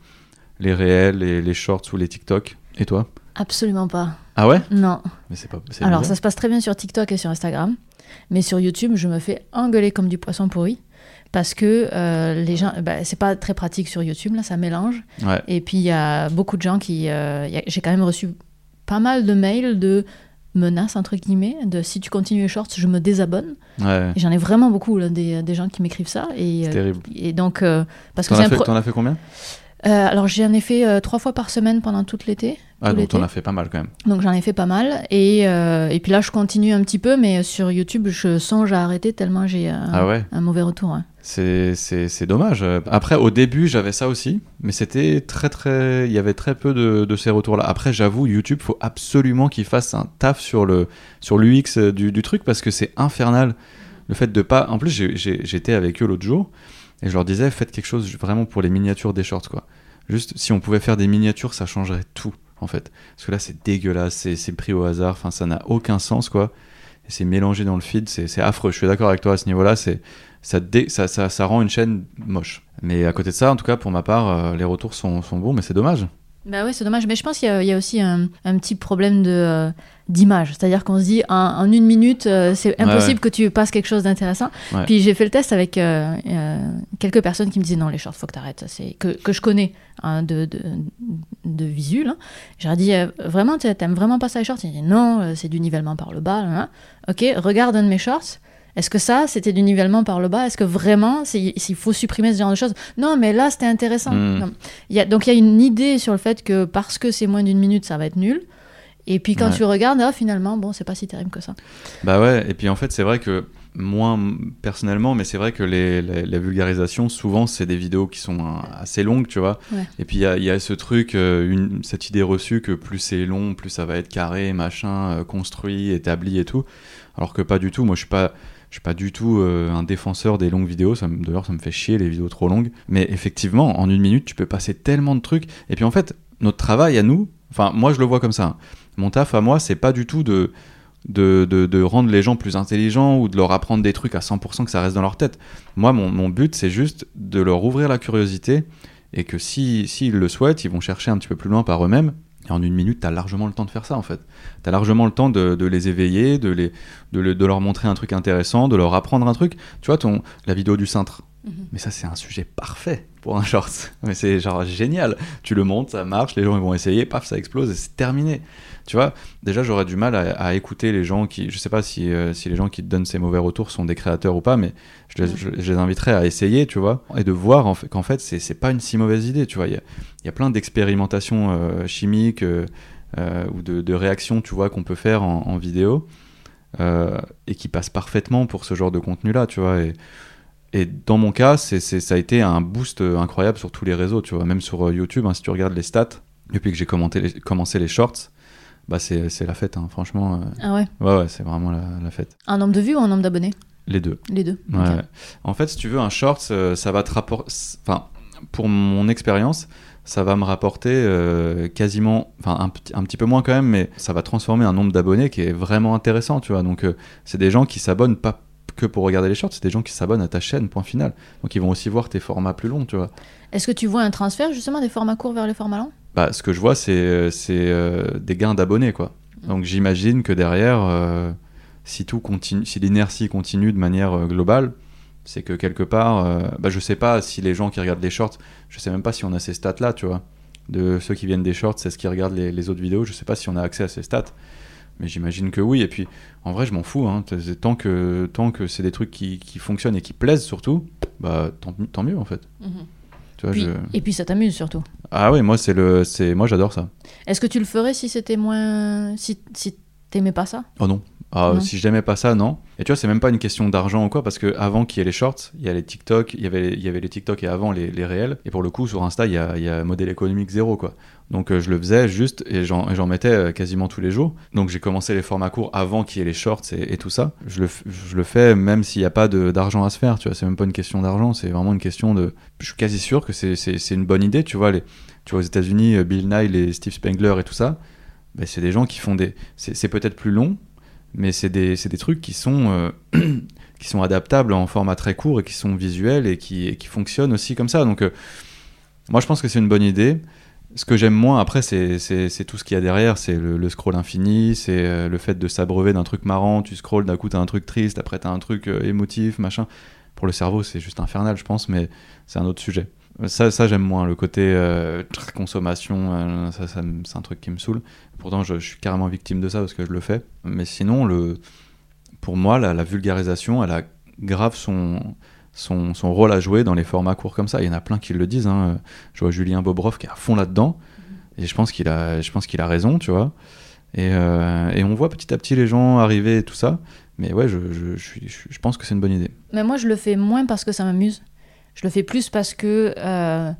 les réels, les, les shorts ou les TikTok. Et toi?
Absolument pas.
Ah ouais?
Non.
Mais c'est pas.
Alors ça se passe très bien sur TikTok et sur Instagram, mais sur YouTube, je me fais engueuler comme du poisson pourri parce que euh, les gens, bah, c'est pas très pratique sur YouTube, là, ça mélange.
Ouais.
Et puis il y a beaucoup de gens qui. euh, a- J'ai quand même reçu pas mal de mails de menaces, entre guillemets, de si tu continues les shorts, je me désabonne.
Ouais.
Et j'en ai vraiment beaucoup, là, des, des gens qui m'écrivent ça. Et,
C'est
euh,
terrible.
et donc, parce que
T'en
c'est
as, fait-
pro-
t'en as fait combien?
Euh, alors j'en ai fait euh, trois fois par semaine pendant tout l'été.
Ah, donc t'en as fait pas mal quand même.
Donc j'en ai fait pas mal. Et, euh, et puis là, je continue un petit peu, mais sur YouTube, je songe à arrêter tellement j'ai un,
Ah ouais
un mauvais retour. hein.
C'est, dommage. Après, au début, j'avais ça aussi, mais c'était très, très. Il y avait très peu de, de ces retours-là. Après, j'avoue, YouTube, faut absolument qu'il fasse un taf sur, le, sur l'UX du, du truc parce que c'est infernal. Le fait de pas. En plus, j'étais avec eux l'autre jour et je leur disais, faites quelque chose vraiment pour les miniatures des shorts, quoi. Juste, si on pouvait faire des miniatures, ça changerait tout, en fait. Parce que là, c'est dégueulasse, c'est, pris au hasard, enfin, ça n'a aucun sens, quoi. Et c'est mélangé dans le feed, c'est, affreux. Je suis d'accord avec toi à ce niveau-là, c'est ça, ça, ça, ça rend une chaîne moche. Mais à côté de ça, en tout cas, pour ma part, euh, les retours sont, sont bons, mais c'est dommage.
Bah ouais, c'est dommage. Mais je pense qu'il y, a- il y a aussi un, un petit problème de, euh, d'image. C'est-à-dire qu'on se dit, en, en une minute, euh, c'est impossible que tu passes quelque chose d'intéressant.
Ouais.
Puis j'ai fait le test avec euh, quelques personnes qui me disaient, non, les shorts, faut que t'arrêtes. C'est que, que je connais hein, de, de, de visu. Là. J'aurais dit, vraiment, t'a- t'aimes vraiment pas ça les shorts? Ils disaient, non, c'est du nivellement par le bas. là, là. Ok, regarde un de mes shorts. Est-ce que ça, c'était du nivellement par le bas? Est-ce que vraiment, s'il faut supprimer ce genre de choses? Non, mais là, c'était intéressant.
Hmm.
Y a, donc il y a une idée sur le fait que parce que c'est moins d'une minute, ça va être nul. Et puis quand
Ouais.
tu regardes, ah, finalement, bon, c'est pas si terrible que ça.
Bah ouais, et puis en fait, c'est vrai que, moins personnellement, mais c'est vrai que les, les- la vulgarisation, souvent, c'est des vidéos qui sont euh, assez longues, tu vois.
Ouais.
Et puis il y y a ce truc, euh, une, cette idée reçue que plus c'est long, plus ça va être carré, machin, euh, construit, établi et tout. Alors que pas du tout. Moi, je suis pas. Je suis pas du tout euh, un défenseur des longues vidéos, ça me- d'ailleurs ça me fait chier les vidéos trop longues. Mais effectivement, en une minute, tu peux passer tellement de trucs. Et puis en fait, notre travail à nous, enfin moi je le vois comme ça. hein. Mon taf à moi, c'est pas du tout de, de, de, rendre les gens plus intelligents ou de leur apprendre des trucs à 100% que ça reste dans leur tête. Moi, mon, but, c'est juste de leur ouvrir la curiosité et que si- s'ils le souhaitent, ils vont chercher un petit peu plus loin par eux-mêmes. Et en une minute, tu as largement le temps de faire ça, en fait. Tu as largement le temps de, les éveiller, de, les, de, le- de leur montrer un truc intéressant, de leur apprendre un truc. Tu vois, la vidéo du cintre. Mais ça, c'est un sujet parfait pour un short. Mais c'est genre génial. Tu le montes, ça marche, les gens ils vont essayer, paf, ça explose et c'est terminé. Tu vois, déjà j'aurais du mal à, à écouter les gens qui, je sais pas si, euh, si les gens qui te donnent ces mauvais retours sont des créateurs ou pas, mais je les, je- je les inviterais à essayer, tu vois, et de voir en fait, qu'en fait c'est pas une si mauvaise idée, tu vois. Il y a, y a plein d'expérimentations euh, chimiques euh, ou de, de réactions, tu vois, qu'on peut faire en, en vidéo et qui passent parfaitement pour ce genre de contenu-là, tu vois. Et, et dans mon cas, c'est, ça a été un boost euh, incroyable sur tous les réseaux, tu vois. Même sur euh, YouTube, hein, si tu regardes les stats, depuis que j'ai les- commencé les shorts, bah c'est, la fête, hein, franchement. euh,
Ah ouais
ouais, ouais, c'est vraiment la, la fête.
Un nombre de vues ou un nombre d'abonnés?
Les deux.
Les deux.
Ouais. En fait, si tu veux, un short, euh, ça va te rapporter. Enfin, pour mon expérience, ça va me rapporter euh, quasiment. Enfin, un, petit- un petit peu moins quand même, mais ça va transformer un nombre d'abonnés qui est vraiment intéressant, tu vois. Donc, c'est des gens qui s'abonnent pas que pour regarder les shorts, c'est des gens qui s'abonnent à ta chaîne, point final. Donc, ils vont aussi voir tes formats plus longs, tu vois.
Est-ce que tu vois un transfert justement des formats courts vers les formats longs?
Bah, ce que je vois, c'est euh, des gains d'abonnés, quoi. Donc j'imagine que derrière, euh, si tout continue, si l'inertie continue de manière euh, globale, c'est que quelque part, bah, je sais pas si les gens qui regardent les shorts, je sais même pas si on a ces stats-là, tu vois. De ceux qui viennent des shorts, c'est ce qui regardent les, les autres vidéos, je sais pas si on a accès à ces stats. Mais j'imagine que oui. Et puis, en vrai, je m'en fous. Hein. Tant que, tant que c'est des trucs qui, qui fonctionnent et qui plaisent surtout, bah, tant, tant mieux en fait. Tu vois,
Puis-
je-
Et puis ça t'amuse surtout.
Ah oui, moi, c'est le, c'est, moi j'adore ça.
Est-ce que tu le ferais si c'était moins. Si, si t'aimais pas ça?
Oh non. Ah. Si j'aimais pas ça, non. Et tu vois, c'est même pas une question d'argent ou quoi, parce que avant qu'il y ait les shorts, il y a les TikTok, il y avait, il y avait les TikTok et avant les, les réels. Et pour le coup, sur Insta, il y a, il y a modèle économique zéro, quoi. Donc euh, je le faisais juste et j'en, et j'en mettais euh, quasiment tous les jours. Donc j'ai commencé les formats courts avant qu'il y ait les shorts et, et tout ça. Je le, je le fais même s'il n'y a pas d'argent à se faire, tu vois. C'est même pas une question d'argent, c'est vraiment une question de. Je suis quasi sûr que c'est, une bonne idée, tu vois. Les, tu vois, aux États-Unis, euh, Bill Nye et Steve Spengler et tout ça, ben, c'est des gens qui font des. C'est peut-être plus long, mais c'est des, des trucs qui sont, euh, qui sont adaptables en format très court et qui sont visuels et qui, qui fonctionnent aussi comme ça. Donc, euh, moi, je pense que c'est une bonne idée. Ce que j'aime moins, après, c'est, tout ce qu'il y a derrière. C'est le, scroll infini, c'est euh, le fait de s'abreuver d'un truc marrant. Tu scrolls, d'un coup, t'as un truc triste, après, t'as un truc émotif, machin. pour le cerveau, c'est juste infernal, je pense, mais c'est un autre sujet. Ça, ça j'aime moins, le côté euh, consommation, euh, ça, ça c'est un truc qui me saoule. Pourtant, je, suis carrément victime de ça parce que je le fais. Mais sinon, pour moi, la, vulgarisation, elle a grave son, son, rôle à jouer dans les formats courts comme ça. Il y en a plein qui le disent. Hein. Je vois Julien Bobrov qui est à fond là-dedans. Et je pense qu'il a, je pense qu'il a raison, tu vois. Et, euh, on voit petit à petit les gens arriver et tout ça. Mais ouais, je, je- je pense que c'est une bonne idée.
Mais moi, je le fais moins parce que ça m'amuse. Je le fais plus parce que euh,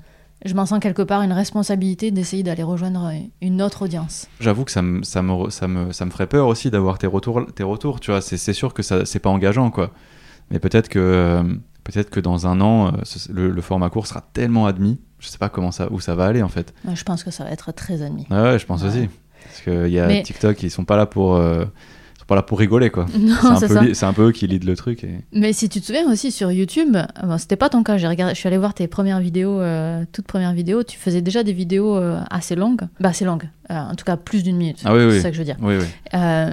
je m'en sens quelque part une responsabilité d'essayer d'aller rejoindre une autre audience.
J'avoue que ça me, ça, me, ça, me, ça me ferait peur aussi d'avoir tes retours, tes retours, tu vois. C'est sûr que ça c'est pas engageant, quoi. Mais peut-être que, euh, peut-être que dans un an, euh, le, le format court sera tellement admis. Je sais pas comment ça, où ça va aller, en fait.
Je pense que ça va être très admis.
Ouais, ouais, je pense
Ouais.
aussi. Parce qu'il y a
Mais-
TikTok, ils sont pas là pour, euh, sont pas là pour rigoler, quoi. C'est un, un peu eux qui lead le truc. Et...
Mais si tu te souviens aussi sur YouTube, bon, c'était pas ton cas. J'ai regardé, je suis allée voir tes premières vidéos, euh, toutes premières vidéos. Tu faisais déjà des vidéos euh, assez longues, bah assez longues, Euh, en tout cas plus d'une minute.
Ah oui,
c'est
oui.
ça que je veux dire.
Oui,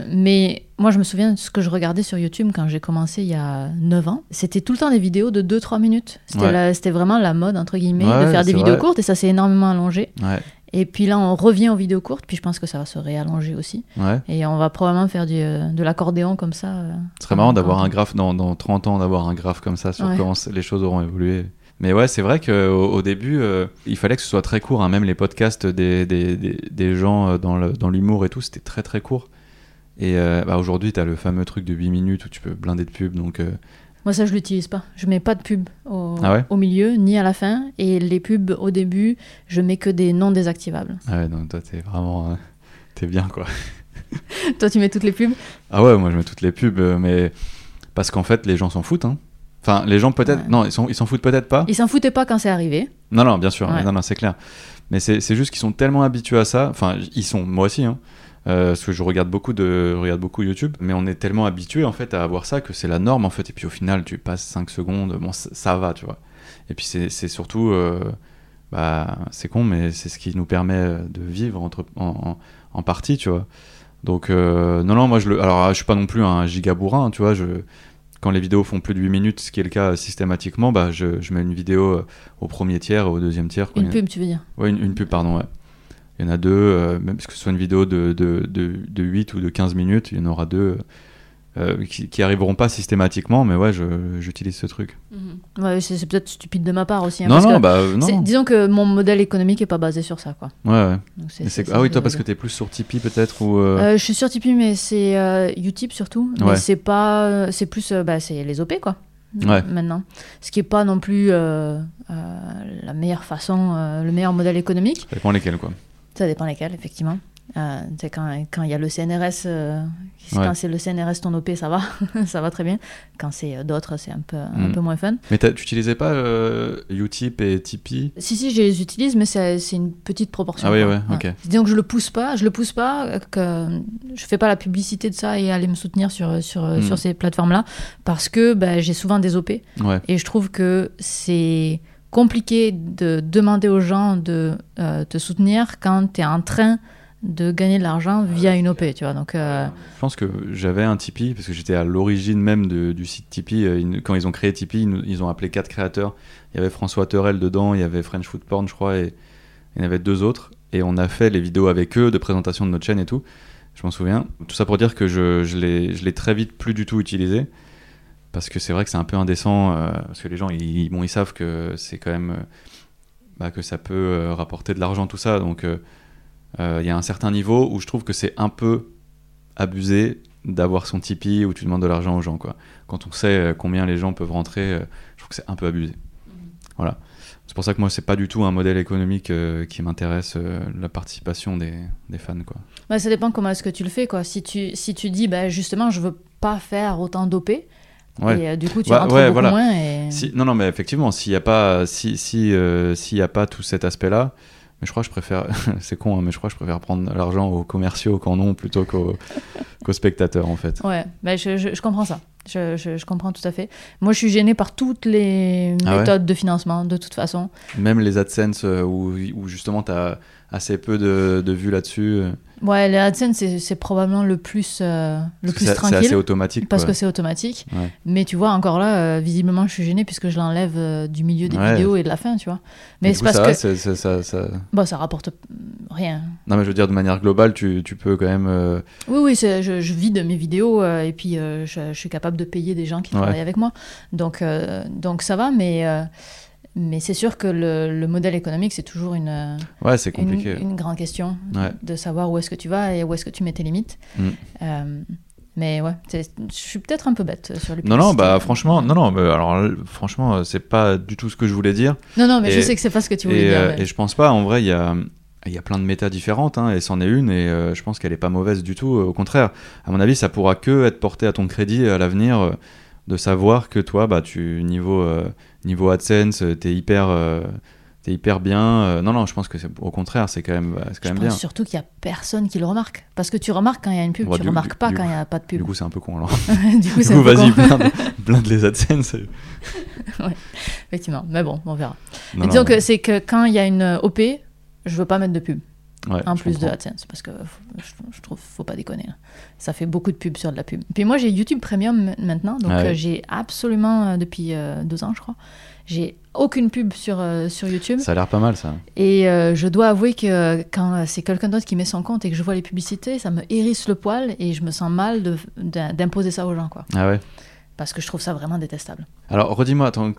mais moi, je me souviens de ce que je regardais sur YouTube quand j'ai commencé il y a 9 ans. C'était tout le temps des vidéos de 2-3 minutes. C'était
Ouais.
vraiment la mode, entre guillemets,
Ouais,
de faire des vidéos
vrai.
courtes et ça s'est énormément allongé.
Ouais,
Et puis là, on revient aux vidéos courtes, puis je pense que ça va se réallonger aussi.
ouais.
Et on va probablement faire du, euh, de l'accordéon comme ça. euh,
Ce serait marrant d'avoir un
40
graphe dans, dans 30 ans, d'avoir un graphe comme ça sur
Ouais.
comment les choses auront évolué. Mais ouais, c'est vrai qu'au au début, euh, il fallait que ce soit très court. hein. Même les podcasts des, des, des, des gens dans l'humour et tout, c'était très très court. Et euh, bah, aujourd'hui, tu as le fameux truc de 8 minutes où tu peux blinder de pub. Donc, euh,
Moi, ça, je l'utilise pas. Je mets pas de pub au,
Ah ouais
au milieu, ni à la fin. Et les pubs au début, je mets que des non désactivables.
ah ouais, donc toi, t'es vraiment. euh, t'es bien, quoi.
Toi, tu mets toutes les pubs?
Ah ouais, moi, je mets toutes les pubs, euh, mais. Parce qu'en fait, les gens s'en foutent. hein. Enfin, les gens peut-être.
Ouais.
Non, ils s'en ils s'en foutent peut-être pas.
Ils s'en foutaient pas quand c'est arrivé.
Non, non, bien sûr,
Ouais.
non, non, c'est clair. Mais c'est juste qu'ils sont tellement habitués à ça. Enfin, ils sont, moi aussi, hein, euh, parce que je regarde beaucoup de, je regarde beaucoup YouTube, mais on est tellement habitué en fait à avoir ça que c'est la norme en fait. Et puis au final, tu passes 5 secondes, bon, ça, ça va, tu vois. Et puis c'est surtout, euh, bah, c'est con, mais c'est ce qui nous permet de vivre entre, en, en, en partie, tu vois. Donc euh, non, non, moi je le, alors je suis pas non plus un giga bourrin, tu vois. Je, quand les vidéos font plus de 8 minutes, ce qui est le cas systématiquement, bah, je, je mets une vidéo euh, au premier tiers au deuxième tiers. quoi.
Une pub, tu veux dire?
Ouais, une, une pub, pardon, ouais. Il y en a deux, euh, même que ce soit une vidéo de, de, de, de 8 ou de 15 minutes, il y en aura deux euh, qui, qui arriveront pas systématiquement, mais ouais, j'utilise ce truc.
Ouais, c'est peut-être stupide de ma part aussi. hein,
non,
parce
non,
que
bah euh, non.
Disons que mon modèle économique est pas basé sur ça, quoi.
Ouais, ouais.
Donc
Ah oui, toi, parce que
basé.
t'es plus sur Tipeee peut-être ou. euh,
Euh, je suis sur Tipeee, mais c'est Utip surtout. Mais
Ouais.
c'est pas, c'est plus, bah, c'est les OP quoi.
Ouais.
Maintenant, ce qui est pas non plus la meilleure façon, le meilleur modèle économique.
Ça dépend lesquels, quoi.
Ça dépend lesquels, effectivement. Euh, quand quand il y a le CNRS, euh,
Ouais.
quand c'est le CNRS ton OP, ça va, ça va très bien. Quand c'est euh, d'autres, c'est un peu, un
Mm.
peu moins fun.
Mais tu utilisais pas euh, Utip et Tipeee?
Si, si, je les utilise, mais c'est une petite proportion.
Ah oui,
quoi.
ouais, ok.
Que je le pousse pas, je le pousse pas, euh, que je fais pas la publicité de ça et aller me soutenir sur, sur,
Mm.
sur ces plateformes-là, parce que bah, j'ai souvent des OP
Ouais.
et je trouve que c'est compliqué de demander aux gens de euh, te soutenir quand tu es en train de gagner de l'argent via une OP, tu vois. Donc, euh,
Je pense que j'avais un Tipeee, parce que j'étais à l'origine même de- du site Tipeee. Euh, Quand ils ont créé Tipeee, ils, ont appelé quatre créateurs. Il y avait François Terrel dedans, il y avait French Food Porn, je crois, et il y en avait deux autres. Et on a fait les vidéos avec eux, de présentation de notre chaîne et tout. Je m'en souviens. Tout ça pour dire que je, je l'ai très vite plus du tout utilisé. Parce que c'est vrai que c'est un peu indécent. euh, parce que les gens, ils, bon, ils savent que c'est quand même. euh, bah, que ça peut euh, rapporter de l'argent, tout ça. Donc. il y a un certain niveau où je trouve que c'est un peu abusé d'avoir son Tipeee où tu demandes de l'argent aux gens. Quoi. Quand on sait combien les gens peuvent rentrer, je trouve que c'est un peu abusé. Voilà. C'est pour ça que moi, c'est pas du tout un modèle économique euh, qui m'intéresse, euh, la participation des, des fans. Quoi.
bah, ça dépend comment est-ce que tu le fais. Quoi. Si, tu, si tu dis, bah, justement, je veux pas faire autant d'OP,
Ouais.
et euh, du coup, tu
Ouais,
rentres
ouais,
beaucoup
voilà.
moins. Et...
Si, non, non, mais effectivement, s'il n'y a pas, si, si, euh, s'il y a pas tout cet aspect-là, mais je crois que je préfère, c'est con, hein, mais je crois que je préfère prendre l'argent aux commerciaux qu'en ont plutôt qu'aux, spectateurs en fait.
Ouais, bah, je, je- je comprends ça. Je, je- comprends tout à fait. Moi, je suis gênée par toutes les
Ah ouais
méthodes de financement, de toute façon.
Même les AdSense euh, où, où justement tu as assez peu de, de vues là-dessus.
Ouais, les AdSense, c'est- c'est probablement le plus, euh, le plus
c'est- C'est
tranquille.
assez automatique.
Parce
quoi.
que c'est automatique.
Ouais.
Mais tu vois, encore là, euh, visiblement, je suis gênée puisque je l'enlève euh, du milieu des
Ouais.
vidéos et de la fin, tu vois. Mais c'est parce
ça
que.
c'est- ça, ça-
Bon, ça rapporte rien.
Non, mais je veux dire, de manière globale, tu, tu peux quand même. euh,
Oui, oui, je, je vide mes vidéos et puis je, je suis capable de payer des gens qui
Ouais.
travaillent avec moi. Donc, donc ça va, mais, mais c'est sûr que le, le modèle économique, c'est toujours une,
Ouais, c'est compliqué.
une grande question
Ouais.
de savoir où est-ce que tu vas et où est-ce que tu mets tes limites.
Mm.
Euh, mais ouais, je suis peut-être un peu bête sur les
Non, non, bah franchement, non, non, mais alors euh, franchement, euh, c'est pas du tout ce que je voulais dire.
Non, non, mais je sais que c'est pas ce que tu voulais
Et,
dire.
euh,
mais-
et je pense pas, en vrai, il y a, il y a plein de méta différentes, hein, et c'en est une, et euh, je pense qu'elle est pas mauvaise du tout. Au contraire, à mon avis, ça pourra que être porté à ton crédit à l'avenir de savoir que toi, bah, tu, niveau, niveau AdSense, euh, t'es hyper, euh, hyper bien. euh, non, non, je pense que c'est au contraire, c'est quand même, bah, quand
je
même
pense
bien.
surtout qu'il y a personne qui le remarque. Parce que tu remarques quand il y a une pub,
Bon,
tu remarques pas quand il n'y a pas de pub.
Du coup, c'est un peu con alors.
du coup,
vas-y, blinde, blinde les AdSense.
Effectivement, mais bon, on verra.
Non,
Mais disons
non,
que c'est que quand il y a une euh, OP, je veux pas mettre de pub
ouais,
en plus de. AdSense parce que je, je trouve faut pas déconner. là. Ça fait beaucoup de pub sur de la pub. Puis moi j'ai YouTube Premium maintenant, donc
Ah ouais.
euh, j'ai absolument euh, depuis euh, deux ans je crois, j'ai aucune pub sur euh, sur YouTube
Ça a l'air pas mal, ça.
et je dois avouer que quand c'est quelqu'un d'autre qui met son compte et que je vois les publicités, ça me hérisse le poil et je me sens mal d'imposer ça aux gens quoi,
Ah ouais.
Parce que je trouve ça vraiment détestable.
Alors, redis-moi, attends,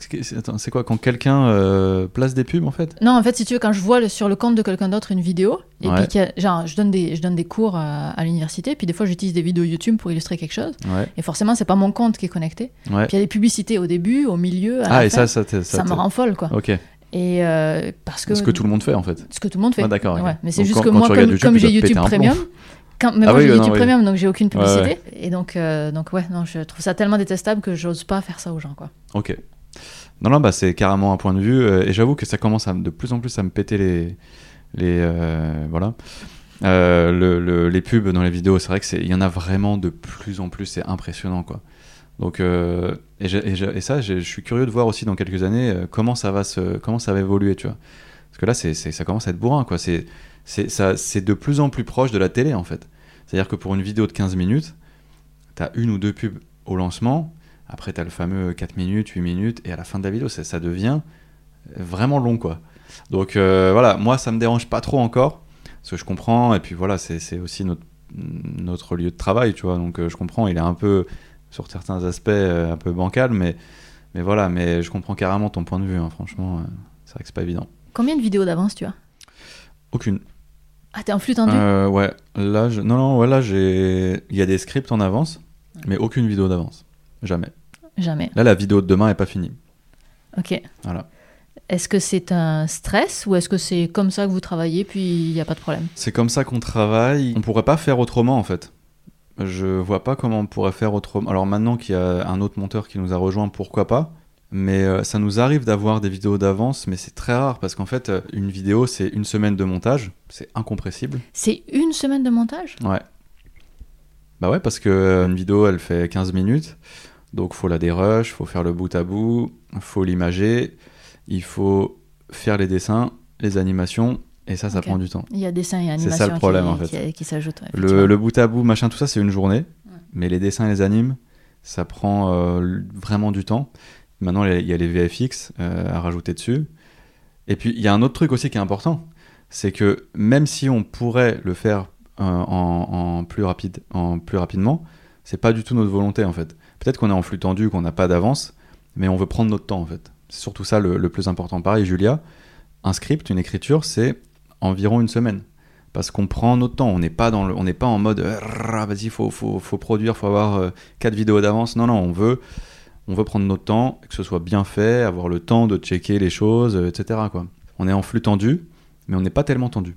c'est quoi quand quelqu'un euh, place des pubs en fait?
Non, en fait, si tu veux, quand je vois le- sur le compte de quelqu'un d'autre une vidéo, et
Ouais.
puis a- genre, je donne des, je donne des cours à, à l'université, puis des fois j'utilise des vidéos YouTube pour illustrer quelque chose,
Ouais,
et forcément, c'est pas mon compte qui est connecté.
ouais.
Puis il y a des publicités au début, au milieu, à
Ah,
la
et
fin.
ça, ça,
ça,
ça,
me rend folle, quoi.
Ok.
Et euh, parce que.
Ce que tout le monde fait en fait.
ce que tout le monde fait.
Ah, d'accord,
Mais c'est juste
quand-
que moi, comme, j'ai YouTube Premium. Quand, mais
Ah
moi
oui,
j'ai
non,
YouTube
oui.
Premium, donc j'ai aucune
Ouais, ouais.
publicité. Et donc, euh, donc, ouais, non, je trouve ça tellement détestable que j'ose pas faire ça aux gens, quoi.
Ok. Non, non, bah c'est carrément un point de vue. euh, et j'avoue que ça commence à, de plus en plus à me péter les. les euh, voilà. Le- le- les pubs dans les vidéos, c'est vrai que c'est- il y en a vraiment de plus en plus, c'est impressionnant quoi. Donc, et, ça, je suis curieux de voir aussi dans quelques années comment ça va se, comment ça va évoluer, tu vois. Parce que là, c'est- ça commence à être bourrin, quoi. C'est, c'est, de plus en plus proche de la télé, en fait. C'est-à-dire que pour une vidéo de 15 minutes, t'as une ou deux pubs au lancement, après t'as le fameux 4 minutes, 8 minutes, et à la fin de la vidéo, ça, ça devient vraiment long, quoi. Donc euh, voilà, moi, ça me dérange pas trop encore, parce que je comprends, et puis voilà, c'est, c'est aussi notre, notre lieu de travail, tu vois, donc euh, je comprends, il est un peu, sur certains aspects, euh, un peu bancal, mais, mais voilà, mais je comprends carrément ton point de vue, hein, franchement, c'est vrai que c'est pas évident.
Combien de vidéos d'avance tu as?
Aucune.
Ah, t'es en flux tendu
Euh, ouais, là, je... non, non, ouais, là, j'ai, il y a des scripts en avance, mais aucune vidéo d'avance, jamais.
Jamais.
Là, la vidéo de demain est pas finie.
Ok.
Voilà.
Est-ce que c'est un stress ou est-ce que c'est comme ça que vous travaillez puis il n'y a pas de problème?
C'est comme ça qu'on travaille. On pourrait pas faire autrement, en fait. Je vois pas comment on pourrait faire autrement. Alors maintenant qu'il y a un autre monteur qui nous a rejoint, pourquoi pas? Mais euh, ça nous arrive d'avoir des vidéos d'avance, mais c'est très rare parce qu'en fait, euh, une vidéo, c'est une semaine de montage, c'est incompressible.
C'est une semaine de montage?
Ouais. Bah ouais, parce que euh, vidéo, elle fait 15 minutes. Donc faut la dérush, faut faire le bout à bout, faut l'imager, il faut faire les dessins, les animations, et ça, ça prend du temps.
Il y a dessin et
C'est
animation
ça le problème,
qui,
en fait.
qui, qui s'ajoutent. ouais,
Le, bout à bout, machin, tout ça, c'est une journée.
Ouais.
Mais les dessins et les animes, ça prend euh, vraiment du temps. Maintenant, il y a les VFX euh, à rajouter dessus. Et puis, il y a un autre truc aussi qui est important. C'est que même si on pourrait le faire euh, en, plus rapide, en plus rapidement, c'est pas du tout notre volonté en fait. Peut-être qu'on est en flux tendu, qu'on n'a pas d'avance, mais on veut prendre notre temps en fait. C'est surtout ça le, plus important. Pareil, Julia, un script, une écriture, c'est environ une semaine. Parce qu'on prend notre temps, on n'est pas, pas en mode euh, vas-y, faut, faut, faut produire, faut avoir quatre vidéos d'avance. Non, non, on veut, on veut prendre notre temps, que ce soit bien fait, avoir le temps de checker les choses, euh, etc. Quoi. On est en flux tendu, mais on n'est pas tellement tendu.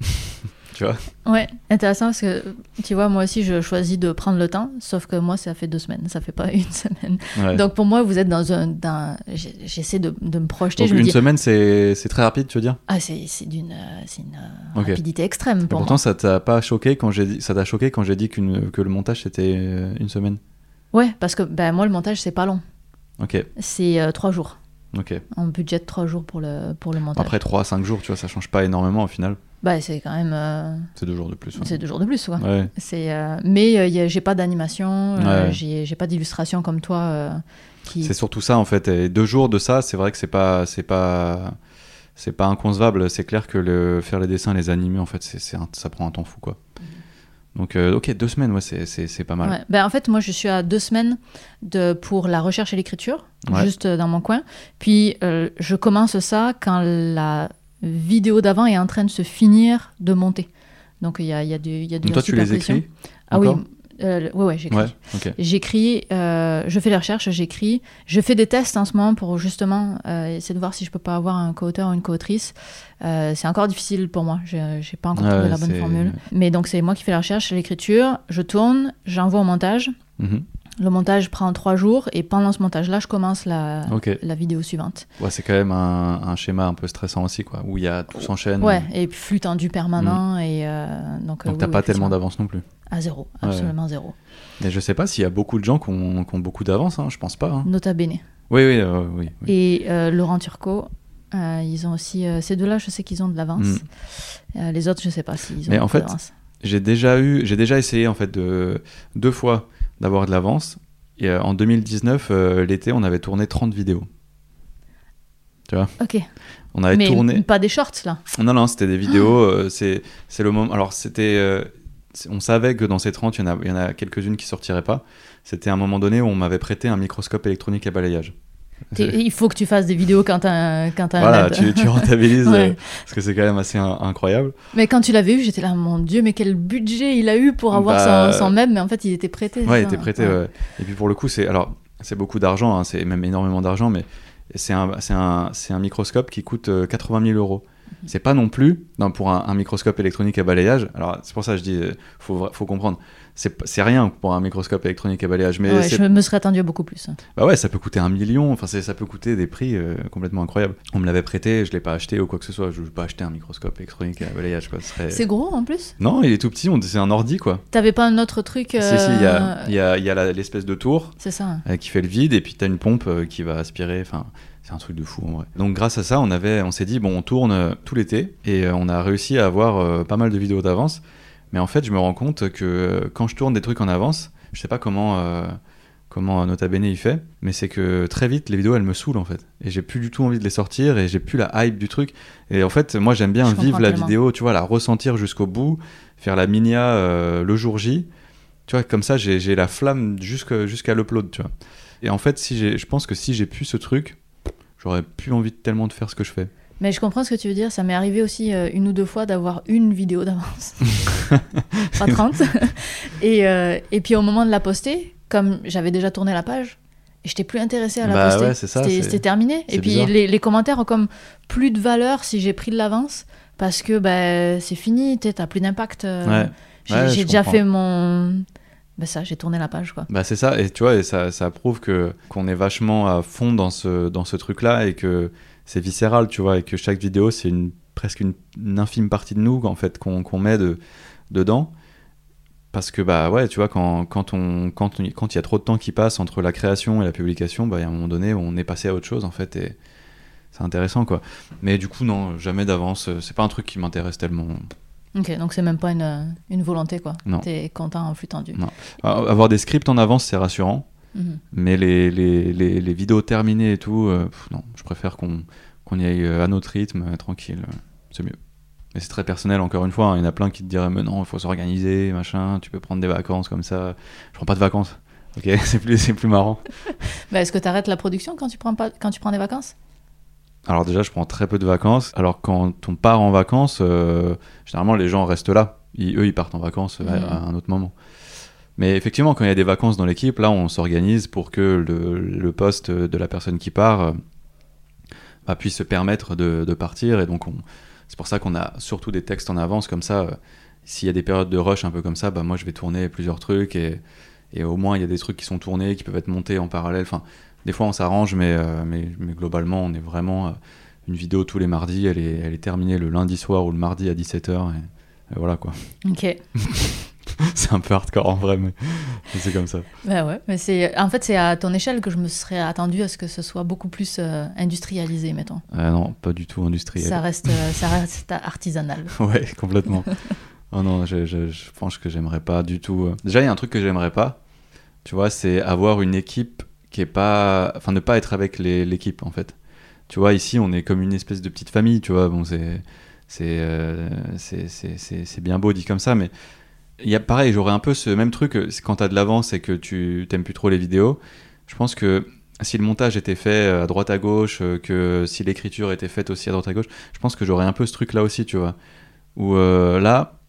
tu vois?
Ouais, intéressant parce que tu vois, moi aussi je choisis de prendre le temps, sauf que moi ça fait deux semaines, ça fait pas une semaine.
Ouais.
Donc pour moi, vous êtes dans un. dans- J'essaie de, de me projeter,
Donc
je me
une
dis.
semaine, c'est très rapide, tu veux dire?
Ah, c'est d'une euh, rapidité extrême
Et Pourtant,
moi.
ça t'a pas choqué quand j'ai dit, ça t'a choqué quand j'ai dit que le montage c'était euh, une semaine?
Ouais, parce que ben, moi le montage c'est pas long,
Ok,
c'est euh, trois jours.
ok.
On budget trois jours pour le, pour le montage.
Après 3 à 5 jours, tu vois, ça change pas énormément au final.
Bah, c'est quand même. euh,
C'est deux jours de plus. ouais.
C'est deux jours de plus, quoi.
Ouais.
C'est, euh, mais euh, y a- j'ai pas d'animation, euh,
Ouais.
j'ai, j'ai pas d'illustration comme toi. euh, qui...
C'est surtout ça en fait. Et deux jours de ça, c'est vrai que c'est pas, c'est pas, c'est pas inconcevable. C'est clair que le faire les dessins, les animer, en fait, c'est, c'est un- ça prend un temps fou quoi. Donc euh, ok, deux semaines, ouais, c'est, pas mal.
Ouais. Ben, en fait, moi, je suis à deux semaines de, pour la recherche et l'écriture,
Ouais.
juste euh, dans mon coin. Puis, euh, je commence ça quand la vidéo d'avant est en train de se finir de monter. Donc, il y a, y a du, y a de
Donc toi, tu les écris
Ah oui, euh, ouais, ouais, j'écris.
Ouais.
J'écris, euh, je fais les recherches, j'écris. Je fais des tests en ce moment pour justement euh, essayer de voir si je peux pas avoir un co-auteur ou une co-autrice. Euh, c'est encore difficile pour moi, j'ai pas encore
Ouais,
trouvé la bonne formule. Mais donc c'est moi qui fais la recherche, l'écriture, je tourne, j'envoie au montage.
Mhm.
Le montage prend trois jours et pendant ce montage-là, je commence la, vidéo suivante.
Ouais, c'est quand même un, un schéma un peu stressant aussi, quoi, où il y a tout s'enchaîne.
Ouais, et puis flux tendu permanent et euh, donc. euh,
Donc t'as
oui,
pas
oui,
tellement d'avance non plus.
À zéro,
Ouais.
absolument zéro.
Mais je sais pas s'il y a beaucoup de gens qui ont, qui ont beaucoup d'avance, hein, je pense pas. hein.
Nota bene.
Oui, oui, euh, oui. oui.
Et euh, Laurent Turcot, ils ont aussi. ces deux-là, je sais qu'ils ont de l'avance.
Mm.
Les autres, je sais pas s'ils ont
Mais en fait,
d'avance.
J'ai déjà eu, j'ai déjà essayé en fait de deux fois d'avoir de l'avance. Et euh, en 2019, euh, l'été, on avait tourné 30 vidéos.
Ok.
On avait
Mais
tourné.
pas des shorts, là.
Non, non, c'était des vidéos. euh, c'est, c'est le moment. Alors, c'était. on savait que dans ces 30, il y en a, il y en a quelques-unes qui sortiraient pas. C'était un moment donné où on m'avait prêté un microscope électronique à balayage.
Il faut que tu fasses des vidéos quand t'as quand un
Voilà,
lab.
tu, tu rentabilises
Ouais.
euh, parce que c'est quand même assez in- incroyable.
Mais quand tu l'avais eu, j'étais là, mon Dieu, mais quel budget il a eu pour avoir
Bah,
son, son meuble, mais en fait, il était prêté.
Ouais, il était prêté. ouais. Et puis pour le coup, c'est alors c'est beaucoup d'argent, hein, c'est même énormément d'argent, mais c'est un, c'est un, c'est un microscope qui coûte euh, 80 000 euros. C'est pas non plus non, pour un, un microscope électronique à balayage. Alors c'est pour ça que je dis, euh, faut, faut comprendre. C'est rien pour un microscope électronique à balayage, mais
Ouais, je me serais attendu à beaucoup plus.
bah ouais, ça peut coûter un million. Enfin, ça peut coûter des prix euh, complètement incroyables. On me l'avait prêté, je l'ai pas acheté ou quoi que ce soit. Je veux pas acheter un microscope électronique à balayage. Serait-
C'est gros en plus?
Non, il est tout petit. on- C'est un ordi quoi.
T'avais pas un autre truc
Si si, il y a,
euh,
y a, y l'espèce de tour.
C'est ça.
euh, qui fait le vide et puis tu as une pompe euh, qui va aspirer. Enfin, un truc de fou en vrai. Donc grâce à ça, on avait, on s'est dit bon, on tourne euh, tout l'été et euh, on a réussi à avoir euh, pas mal de vidéos d'avance. Mais en fait, je me rends compte que quand je tourne des trucs en avance, je sais pas comment. euh, Comment Nota Bene il fait, mais c'est que très vite les vidéos elles me saoulent en fait. Et j'ai plus du tout envie de les sortir et j'ai plus la hype du truc. Et en fait, moi j'aime bien
Je
vivre la
tellement.
vidéo, tu vois, la ressentir jusqu'au bout, faire la minia euh, le jour J. Tu vois, comme ça j'ai la flamme jusqu'à l'upload, tu vois. Et en fait, si je pense que si j'ai pu ce truc, j'aurais plus envie tellement de faire ce que je fais.
Mais je comprends ce que tu veux dire. Ça m'est arrivé aussi euh, une ou deux fois d'avoir une vidéo d'avance. pas 30. et, euh, et puis au moment de la poster, comme j'avais déjà tourné la page, j'étais plus intéressée à la
Bah
poster.
ouais,
C'était terminé. Et puis les, les commentaires ont comme plus de valeur si j'ai pris de l'avance. Parce que bah, c'est fini, t'as plus d'impact. euh,
Ouais.
J'ai
Ouais,
j'ai
je
déjà
comprends.
fait mon. Bah ça, j'ai tourné la page quoi.
Bah c'est ça, et tu vois, et ça, ça prouve que qu'on est vachement à fond dans ce, dans ce truc-là et que c'est viscéral, tu vois, et que chaque vidéo, c'est une, presque une, infime partie de nous, en fait, qu'on qu'on met de, dedans. Parce que, bah ouais, tu vois, quand, quand quand quand il y a trop de temps qui passe entre la création et la publication, bah, a un moment donné, on est passé à autre chose, en fait, et c'est intéressant, quoi. Mais du coup, non, jamais d'avance, c'est pas un truc qui m'intéresse tellement.
Ok, donc c'est même pas une, une volonté quoi.
Non.
T'es content en flux tendu.
Non. Avoir des scripts en avance, c'est rassurant.
Mhm.
Mais les, les, les, les vidéos terminées et tout, euh, pff, non, je préfère qu'on qu'on y aille euh, à notre rythme, euh, tranquille, euh, c'est mieux. Mais c'est très personnel, encore une fois, hein, il y en a plein qui te diraient, mais non, il faut s'organiser, machin, tu peux prendre des vacances comme ça. Je prends pas de vacances, ok, c'est plus, c'est plus marrant.
Bah, Est-ce que t'arrêtes la production quand tu prends, pas, quand tu prends des vacances?
Alors déjà, je prends très peu de vacances, alors quand on part en vacances, euh, généralement les gens restent là, Ils- eux ils partent en vacances euh, à- à un autre moment. Mais effectivement, quand il y a des vacances dans l'équipe, là, on s'organise pour que le, le poste de la personne qui part euh, bah, puisse se permettre de, de partir. Et donc, on- c'est pour ça qu'on a surtout des textes en avance, comme ça. euh, S'il y a des périodes de rush un peu comme ça, bah, moi, je vais tourner plusieurs trucs et, et au moins, il y a des trucs qui sont tournés, qui peuvent être montés en parallèle. Enfin, des fois, on s'arrange, mais, euh, mais, mais globalement, on est vraiment. euh, une vidéo tous les mardis, elle est, elle est terminée le lundi soir ou le mardi à 17h. Et, et voilà quoi.
Ok.
c'est un peu hardcore en vrai, mais, c'est comme ça.
Bah ouais, mais c'est en fait c'est à ton échelle que je me serais attendu à ce que ce soit beaucoup plus euh, industrialisé, mettons.
Non, pas du tout industriel.
Ça reste, euh, ça reste artisanal.
ouais, complètement. oh non, je, je, je pense que j'aimerais pas du tout. Déjà, il y a un truc que j'aimerais pas, tu vois, c'est avoir une équipe qui est pas. Enfin, ne pas être avec l'équipe, en fait. Tu vois, ici, on est comme une espèce de petite famille, tu vois. Bon, c'est. C'est euh, c'est- bien beau dit comme ça, mais il y a pareil, j'aurais un peu ce même truc euh, quand t'as de l'avance et que tu t'aimes plus trop les vidéos. Je pense que si le montage était fait à droite à gauche, euh, que si l'écriture était faite aussi à droite à gauche, je pense que j'aurais un peu ce truc là aussi, tu vois. Où euh, là,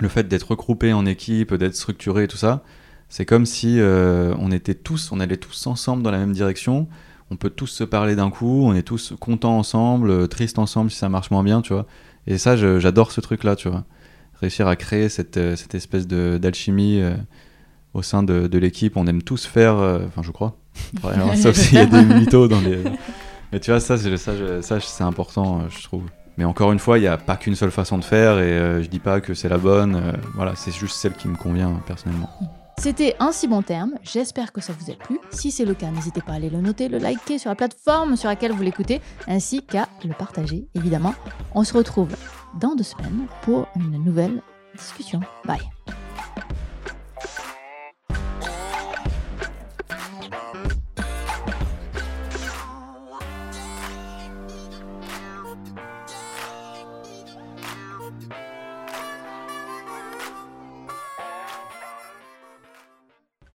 le fait d'être regroupé en équipe, d'être structuré et tout ça, c'est comme si euh, on était tous, on allait tous ensemble dans la même direction. On peut tous se parler d'un coup, on est tous contents ensemble, euh, tristes ensemble si ça marche moins bien, tu vois. Et ça, j'adore ce truc-là, tu vois. Réussir à créer cette, euh, cette espèce d'alchimie euh, au sein de, de l'équipe. On aime tous faire, euh, enfin, je crois. Alors, sauf s'il y a des mythos dans les. Mais tu vois, ça, c'est ça, je- ça, c'est important, je trouve. Mais encore une fois, il n'y a pas qu'une seule façon de faire et je dis pas que c'est la bonne. voilà, c'est juste celle qui me convient personnellement.
C'était un si bon terme, j'espère que ça vous a plu. Si c'est le cas, n'hésitez pas à aller le noter, le liker sur la plateforme sur laquelle vous l'écoutez, ainsi qu'à le partager, évidemment. On se retrouve dans deux semaines pour une nouvelle discussion. Bye